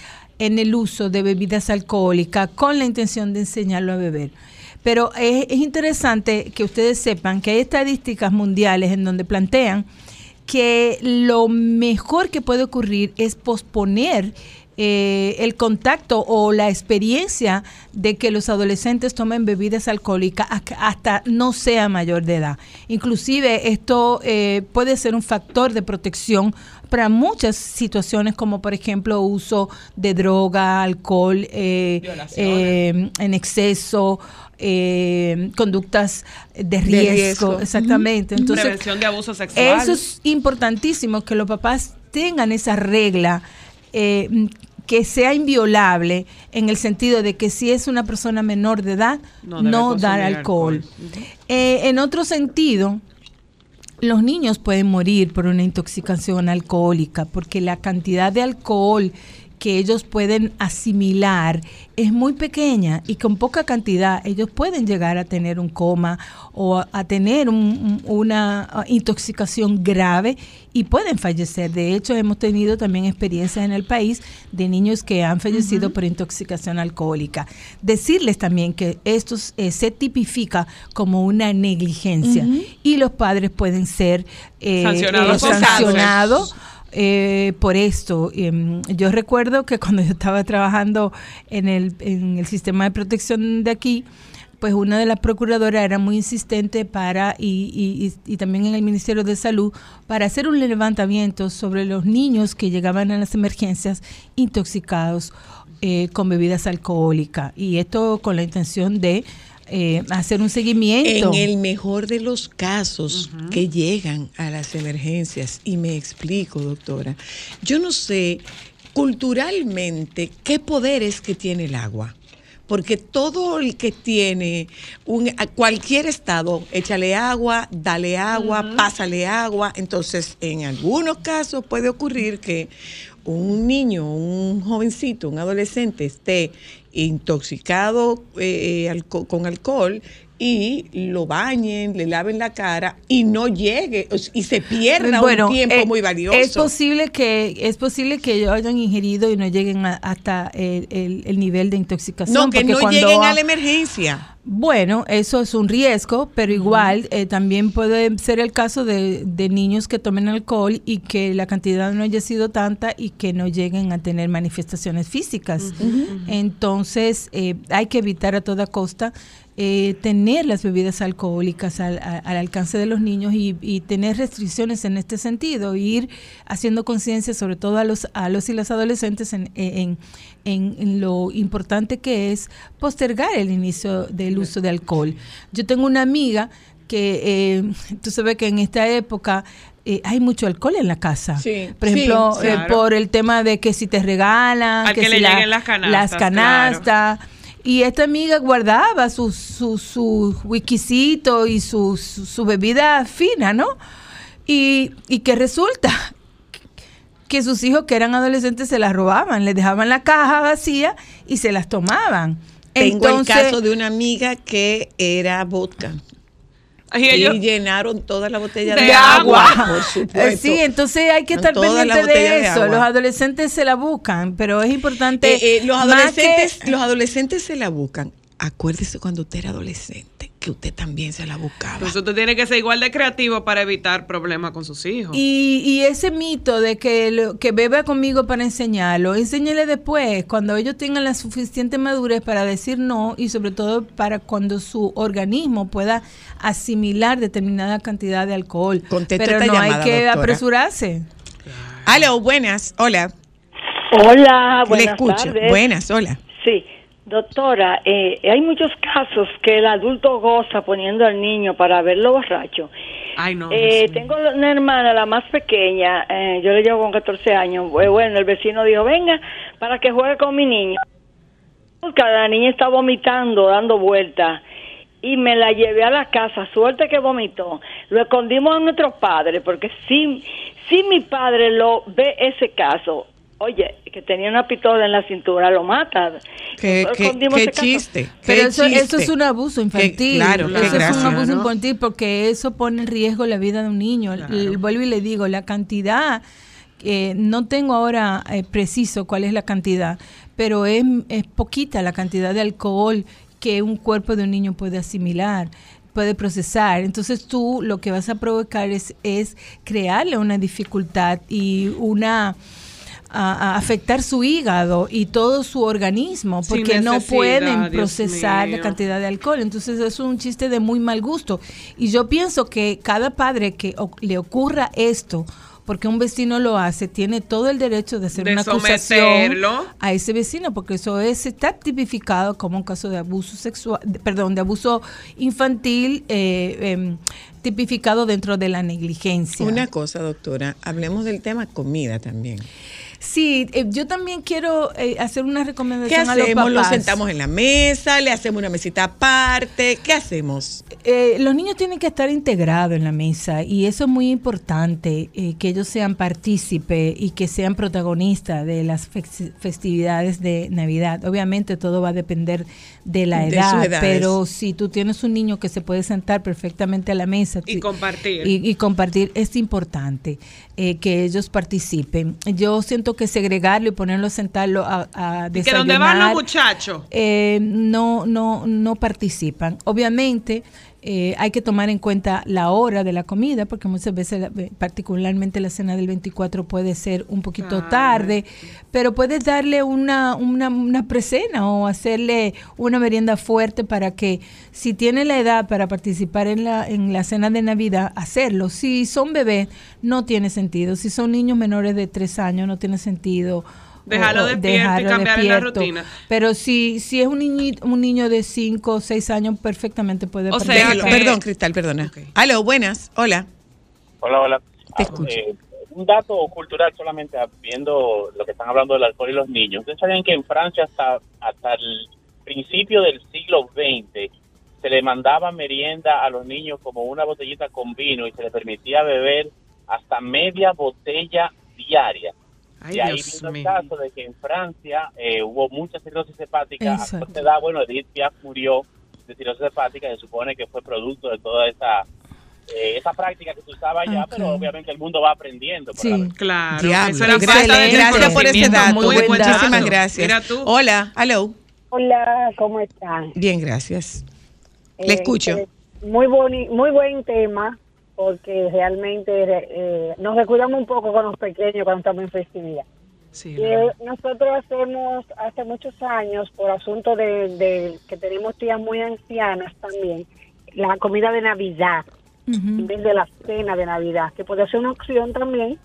en el uso de bebidas alcohólicas con la intención de enseñarlo a beber. Pero es, es interesante que ustedes sepan que hay estadísticas mundiales en donde plantean que lo mejor que puede ocurrir es posponer eh, el contacto o la experiencia de que los adolescentes tomen bebidas alcohólicas hasta- hasta no sea mayor de edad. Inclusive esto eh, puede ser un factor de protección para muchas situaciones como por ejemplo uso de droga, alcohol eh, eh, en exceso, eh, conductas de riesgo, riesgo. exactamente. Entonces, Prevención de abuso sexual. eso es importantísimo que los papás tengan esa regla que sea inviolable en el sentido de que si es una persona menor de edad, No dar alcohol. alcohol. Eh, en otro sentido, los niños pueden morir por una intoxicación alcohólica porque la cantidad de alcohol que ellos pueden asimilar es muy pequeña y con poca cantidad ellos pueden llegar a tener un coma o a, a tener un- un- una ah, intoxicación grave y pueden fallecer. De hecho, hemos tenido también experiencias en el país de niños que han fallecido por intoxicación alcohólica. Decirles también que esto eh, se tipifica como una negligencia y los padres pueden ser eh, Sancionados eh, sancionados eh, por esto. Em, yo recuerdo que cuando yo estaba trabajando en el, sistema de protección de aquí, pues una de las procuradoras era muy insistente para, y, y- y- y también en el Ministerio de Salud, para hacer un levantamiento sobre los niños que llegaban a las emergencias intoxicados eh, con bebidas alcohólicas. Y esto con la intención de eh, hacer un seguimiento. En el mejor de los casos que llegan a las emergencias, y me explico, doctora, yo no sé culturalmente qué poderes que tiene el agua. Porque todo el que tiene un, cualquier estado, échale agua, dale agua, pásale agua. Entonces, en algunos casos puede ocurrir que un niño, un jovencito, un adolescente esté intoxicado eh, alco- con alcohol y lo bañen, le laven la cara y no llegue y se pierda un tiempo eh, muy valioso. Es posible que es posible que ellos hayan ingerido y no lleguen a- hasta el, el- el nivel de intoxicación. no, que no cuando lleguen a la emergencia. Bueno, eso es un riesgo, pero igual eh, también puede ser el caso de, de niños que tomen alcohol y que la cantidad no haya sido tanta y que no lleguen a tener manifestaciones físicas. Entonces, eh, hay que evitar a toda costa eh, tener las bebidas alcohólicas al, a- al alcance de los niños y, y tener restricciones en este sentido, ir haciendo conciencia sobre todo a los, a los y las adolescentes en, en, en- en lo importante que es postergar el inicio del uso de alcohol. Yo tengo una amiga que eh, tú sabes que en esta época eh, hay mucho alcohol en la casa. Sí, Por ejemplo, sí. eh, Claro. por el tema de que si te regalan, Al que le lleguen las canastas, las canastas. Y esta amiga guardaba su, su, su whiskycito y su, su, su bebida fina, ¿no? Y, y que resulta que sus hijos que eran adolescentes se las robaban, les dejaban la caja vacía y se las tomaban. Tengo Entonces, el caso de una amiga que era vodka. Y Y, ellos- llenaron toda la botella De de, agua. agua. Por supuesto. Sí, entonces hay que estar pendiente de eso. Los adolescentes se la buscan, pero es importante. Eh, eh, los, adolescentes, que- los adolescentes se la buscan. Acuérdese cuando usted era adolescente, que usted también se la buscaba. Entonces usted tiene que ser igual de creativo para evitar problemas con sus hijos. Y, y ese mito de que, lo- que beba conmigo para enseñarlo, enséñele después, cuando ellos tengan la suficiente madurez para decir no y sobre todo para cuando su organismo pueda asimilar determinada cantidad de alcohol. Contesta Pero esta no llamada, hay que doctora. apresurarse. Aló, buenas, hola. Hola, Le buenas escucho. tardes. Buenas, hola. Sí, doctora, eh, hay muchos casos que el adulto goza poniendo al niño para verlo borracho. Ay, no. Eh, tengo una hermana, la más pequeña, eh, yo le llevo con 14 años. Eh, Bueno, el vecino dijo, venga, para que juegue con mi niño. La niña está vomitando, dando vueltas. Y me la llevé a la casa, suerte que vomitó. Lo escondimos a nuestros padres, porque si, si mi padre lo ve ese caso, oye, que tenía una pistola en la cintura, lo mata. Qué, qué- qué chiste. Pero qué eso, chiste. eso es un abuso infantil. claro, qué eso es gracia, un abuso ¿no? infantil porque eso pone en riesgo la vida de un niño. Vuelvo y le digo, la cantidad, eh, no tengo ahora eh, preciso cuál es la cantidad, pero es, es poquita la cantidad de alcohol que un cuerpo de un niño puede asimilar puede procesar. Entonces tú lo que vas a provocar es, es crearle una dificultad y una a, a afectar su hígado y todo su organismo porque no pueden procesar la cantidad de alcohol. Entonces es un chiste de muy mal gusto. Y yo pienso que cada padre que o- le ocurra esto, porque un vecino lo hace, tiene todo el derecho de hacer De una acusación a ese vecino, porque eso es está tipificado como un caso de abuso sexual, de- perdón, de abuso infantil eh, em, tipificado dentro de la negligencia. Una cosa, doctora, hablemos del tema comida también. Sí, eh, yo también quiero eh, hacer una ¿Qué recomendación a los hacemos? papás. ¿Los sentamos en la mesa? ¿Le hacemos una mesita aparte? ¿Qué hacemos? Eh, los niños tienen que estar integrados en la mesa y eso es muy importante, eh, que ellos sean partícipes y que sean protagonistas de las festividades de Navidad. Obviamente todo va a depender de la edad, pero si tú tienes un niño que se puede sentar perfectamente a la mesa Y ti- compartir. y, y compartir, es importante eh, que ellos participen. Yo siento que segregarlo y ponerlo a sentarlo a, a Y que donde van los desayunar, muchachos. eh, no, no, no participan. Obviamente eh, hay que tomar en cuenta la hora de la comida, porque muchas veces, la- particularmente la cena del 24 puede ser un poquito tarde, pero puedes darle una, una, una precena o hacerle una merienda fuerte para que si tiene la edad para participar en la, en la cena de Navidad, hacerlo. Si son bebés, no tiene sentido. Si son niños menores de tres años, no tiene sentido. Dejarlo despierto y cambiarle la despierto. rutina. Pero si, si es un niño, un niño de 5 o 6 años, perfectamente puede O sea que- Perdón, Cristal, perdona. Aló, buenas. Hola. Hola, hola. Te Ah, escucho. eh, un dato cultural solamente ah, viendo lo que están hablando del alcohol y los niños. Ustedes saben que en Francia hasta, hasta el principio del siglo XX se le mandaba merienda a los niños como una botellita con vino y se les permitía beber hasta media botella diaria. Ay, y ahí Dios vino el mío. caso de que en Francia eh, hubo mucha cirrosis hepática. A Exacto. corta edad, bueno, Edith Piaf murió de cirrosis hepática. Se supone que fue producto de toda esa eh, esa práctica que se usaba allá, Ok. pero obviamente el mundo va aprendiendo. Sí. la- Claro, Diablo. esa era de Gracias, por ese dato. Muy buen dato. Muchísimas gracias. Mira tú. Hola, hello. Hola, ¿cómo están? Bien, gracias. Le Eh, escucho. eh, muy, boni muy buen tema, porque realmente eh, nos descuidamos un poco con los pequeños cuando estamos en festividad. Sí, Eh, nosotros hacemos hace muchos años, por asunto de, de que tenemos tías muy ancianas también, la comida de Navidad, en vez de la cena de Navidad, que puede ser una opción también.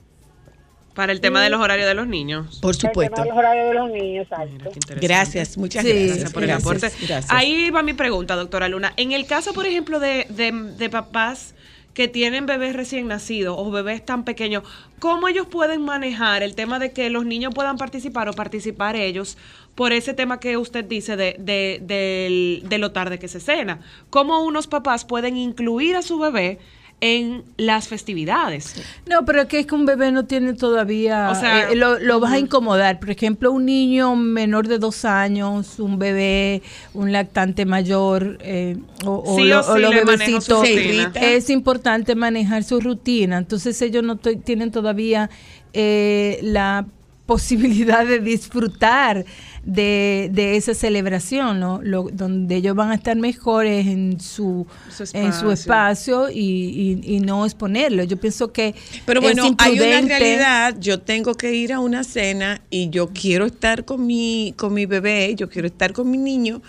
Para el tema de los horarios de los niños. Por el tema supuesto. de los horarios de los niños, exacto. Gracias, muchas Sí. gracias. Gracias por el Gracias, aporte. gracias. Ahí va mi pregunta, doctora Luna. En el caso, por ejemplo, de, de, de papás que tienen bebés recién nacidos o bebés tan pequeños, ¿cómo ellos pueden manejar el tema de que los niños puedan participar o participar ellos por ese tema que usted dice de, de, del- de lo tarde que se cena? ¿Cómo unos papás pueden incluir a su bebé en las festividades? No, pero es que es que un bebé no tiene todavía, O sea, eh, lo, lo vas a incomodar. Por ejemplo, un niño menor de dos años, un bebé, un lactante mayor, eh, o, o Sí lo- o sí o los bebecitos, es importante manejar su rutina. Entonces ellos no tienen todavía eh, la posibilidad de disfrutar de, de esa celebración, ¿no? Lo- donde ellos van a estar mejores en su, Su en su espacio. y, y- y no exponerlo. Yo pienso que Pero es bueno, hay una realidad, yo tengo que ir a una cena y yo quiero estar con mi, con mi bebé, yo quiero estar con mi niño.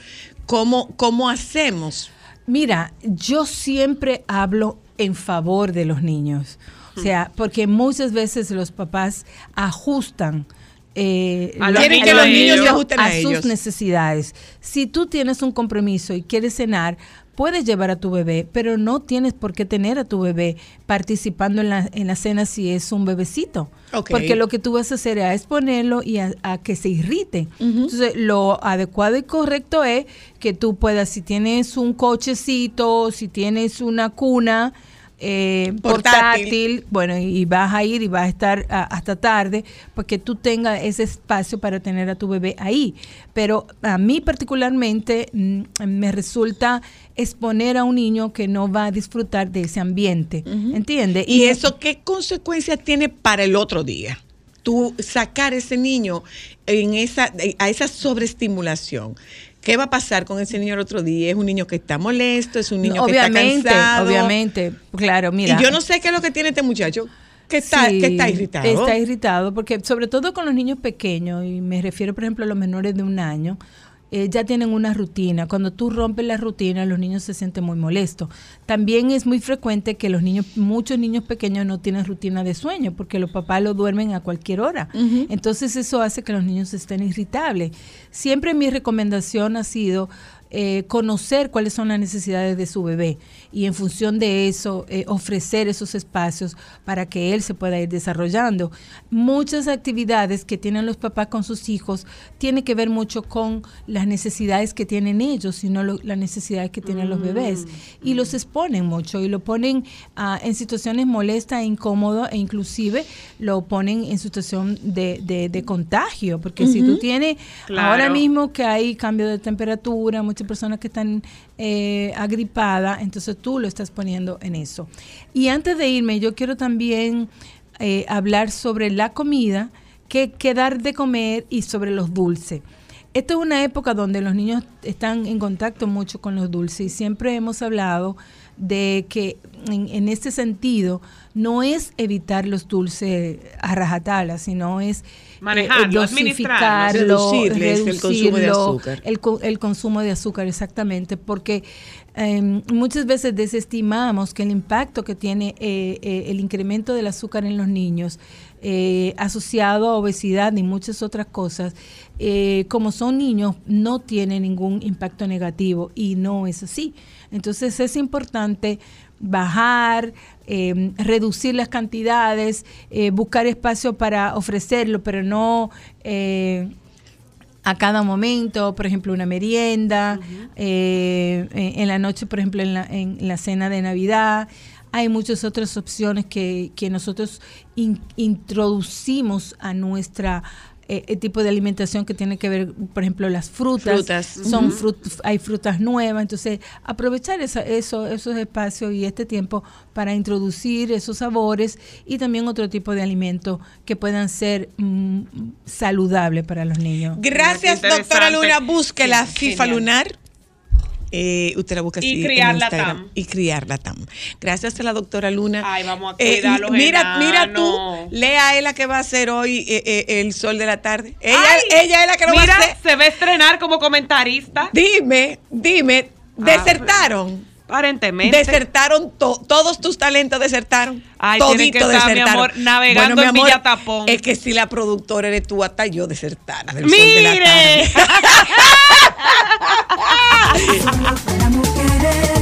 ¿Cómo, cómo hacemos? Mira, yo siempre hablo en favor de los niños. O sea, porque muchas veces los papás ajustan. eh, A los Quieren niños que los a niños se ajusten a, a sus necesidades. Si tú tienes un compromiso y quieres cenar, puedes llevar a tu bebé, pero no tienes por qué tener a tu bebé participando en la, en la cena si es un bebecito. Porque lo que tú vas a hacer es ponerlo y a, a que se irrite. Entonces, lo adecuado y correcto es que tú puedas, si tienes un cochecito, si tienes una cuna, eh, Portátil. portátil, bueno, y vas a ir y vas a estar hasta tarde, porque tú tengas ese espacio para tener a tu bebé ahí. Pero a mí particularmente mm, me resulta exponer a un niño que no va a disfrutar de ese ambiente, ¿entiendes? ¿Y eso qué consecuencias tiene para el otro día? Tú sacar ese niño en esa, a esa sobreestimulación. ¿Qué va a pasar con ese niño el otro día? ¿Es un niño que está molesto? ¿Es un niño obviamente, que está cansado? obviamente, claro, mira. Y yo no sé qué es lo que tiene este muchacho, que está, Sí, que está irritado. Está irritado, porque sobre todo con los niños pequeños, y me refiero, por ejemplo, a los menores de un año, eh, ya tienen una rutina. Cuando tú rompes la rutina, los niños se sienten muy molestos. También es muy frecuente que los niños, muchos niños pequeños no tienen rutina de sueño, porque los papás lo duermen a cualquier hora. Entonces eso hace que los niños estén irritables. Siempre mi recomendación ha sido eh, conocer cuáles son las necesidades de su bebé y en función de eso eh, ofrecer esos espacios para que él se pueda ir desarrollando. Muchas actividades que tienen los papás con sus hijos tienen que ver mucho con las necesidades que tienen ellos y no lo- las necesidades que tienen los bebés. Y los exponen mucho y lo ponen ah, en situaciones molestas e incómodas e inclusive lo ponen en situación de, de- de contagio, porque si tú tienes Claro. ahora mismo que hay cambio de temperatura, muchas personas que están eh, agripadas, entonces tú lo estás poniendo en eso. Y antes de irme, yo quiero también eh, hablar sobre la comida, qué qué dar de comer y sobre los dulces. Esta es una época donde los niños están en contacto mucho con los dulces y siempre hemos hablado de que en, en este sentido no es evitar los dulces a rajatabla, sino es eh, Manejarlo, dosificarlo, Reducirles el consumo de reducirlo, azúcar. El consumo de azúcar, exactamente, porque eh, muchas veces desestimamos que el impacto que tiene eh, eh, el incremento del azúcar en los niños, eh, asociado a obesidad y muchas otras cosas, como son niños, no tiene ningún impacto negativo y no es así. Entonces es importante bajar, eh, reducir las cantidades, buscar espacio para ofrecerlo, pero no a cada momento, por ejemplo, una merienda, eh, en en la noche, por ejemplo, en la, en la cena de Navidad. hay muchas otras opciones que, que nosotros in- introducimos a nuestra eh, el tipo de alimentación que tiene que ver, por ejemplo, las frutas. Frutas. Son frut- hay frutas nuevas, entonces aprovechar esa- eso, esos espacios y este tiempo para introducir esos sabores y también otro tipo de alimentos que puedan ser mm, saludables para los niños. Gracias, doctora. Luna. Busque la FIFA genial. lunar. Eh, usted la busca Y así criar en la Instagram. TAM. Y criarla tam. Gracias a la doctora Luna. Ay, vamos a Eh, cuidar a los mira, mira tú, lea a la que va a hacer hoy eh, eh, el sol de la tarde. Ella, Ay, ella es la que lo Mira, va a hacer. se va a estrenar como comentarista. Dime, dime, desertaron. Aparentemente. Desertaron to todos tus talentos, desertaron. Ay, Todito que estar, desertaron. mi amor, navegando bueno, mi amor, en Villa Tapón. Es que si la productora eres tú, hasta yo desertara. Del ¡Mire! Sol de la tarde.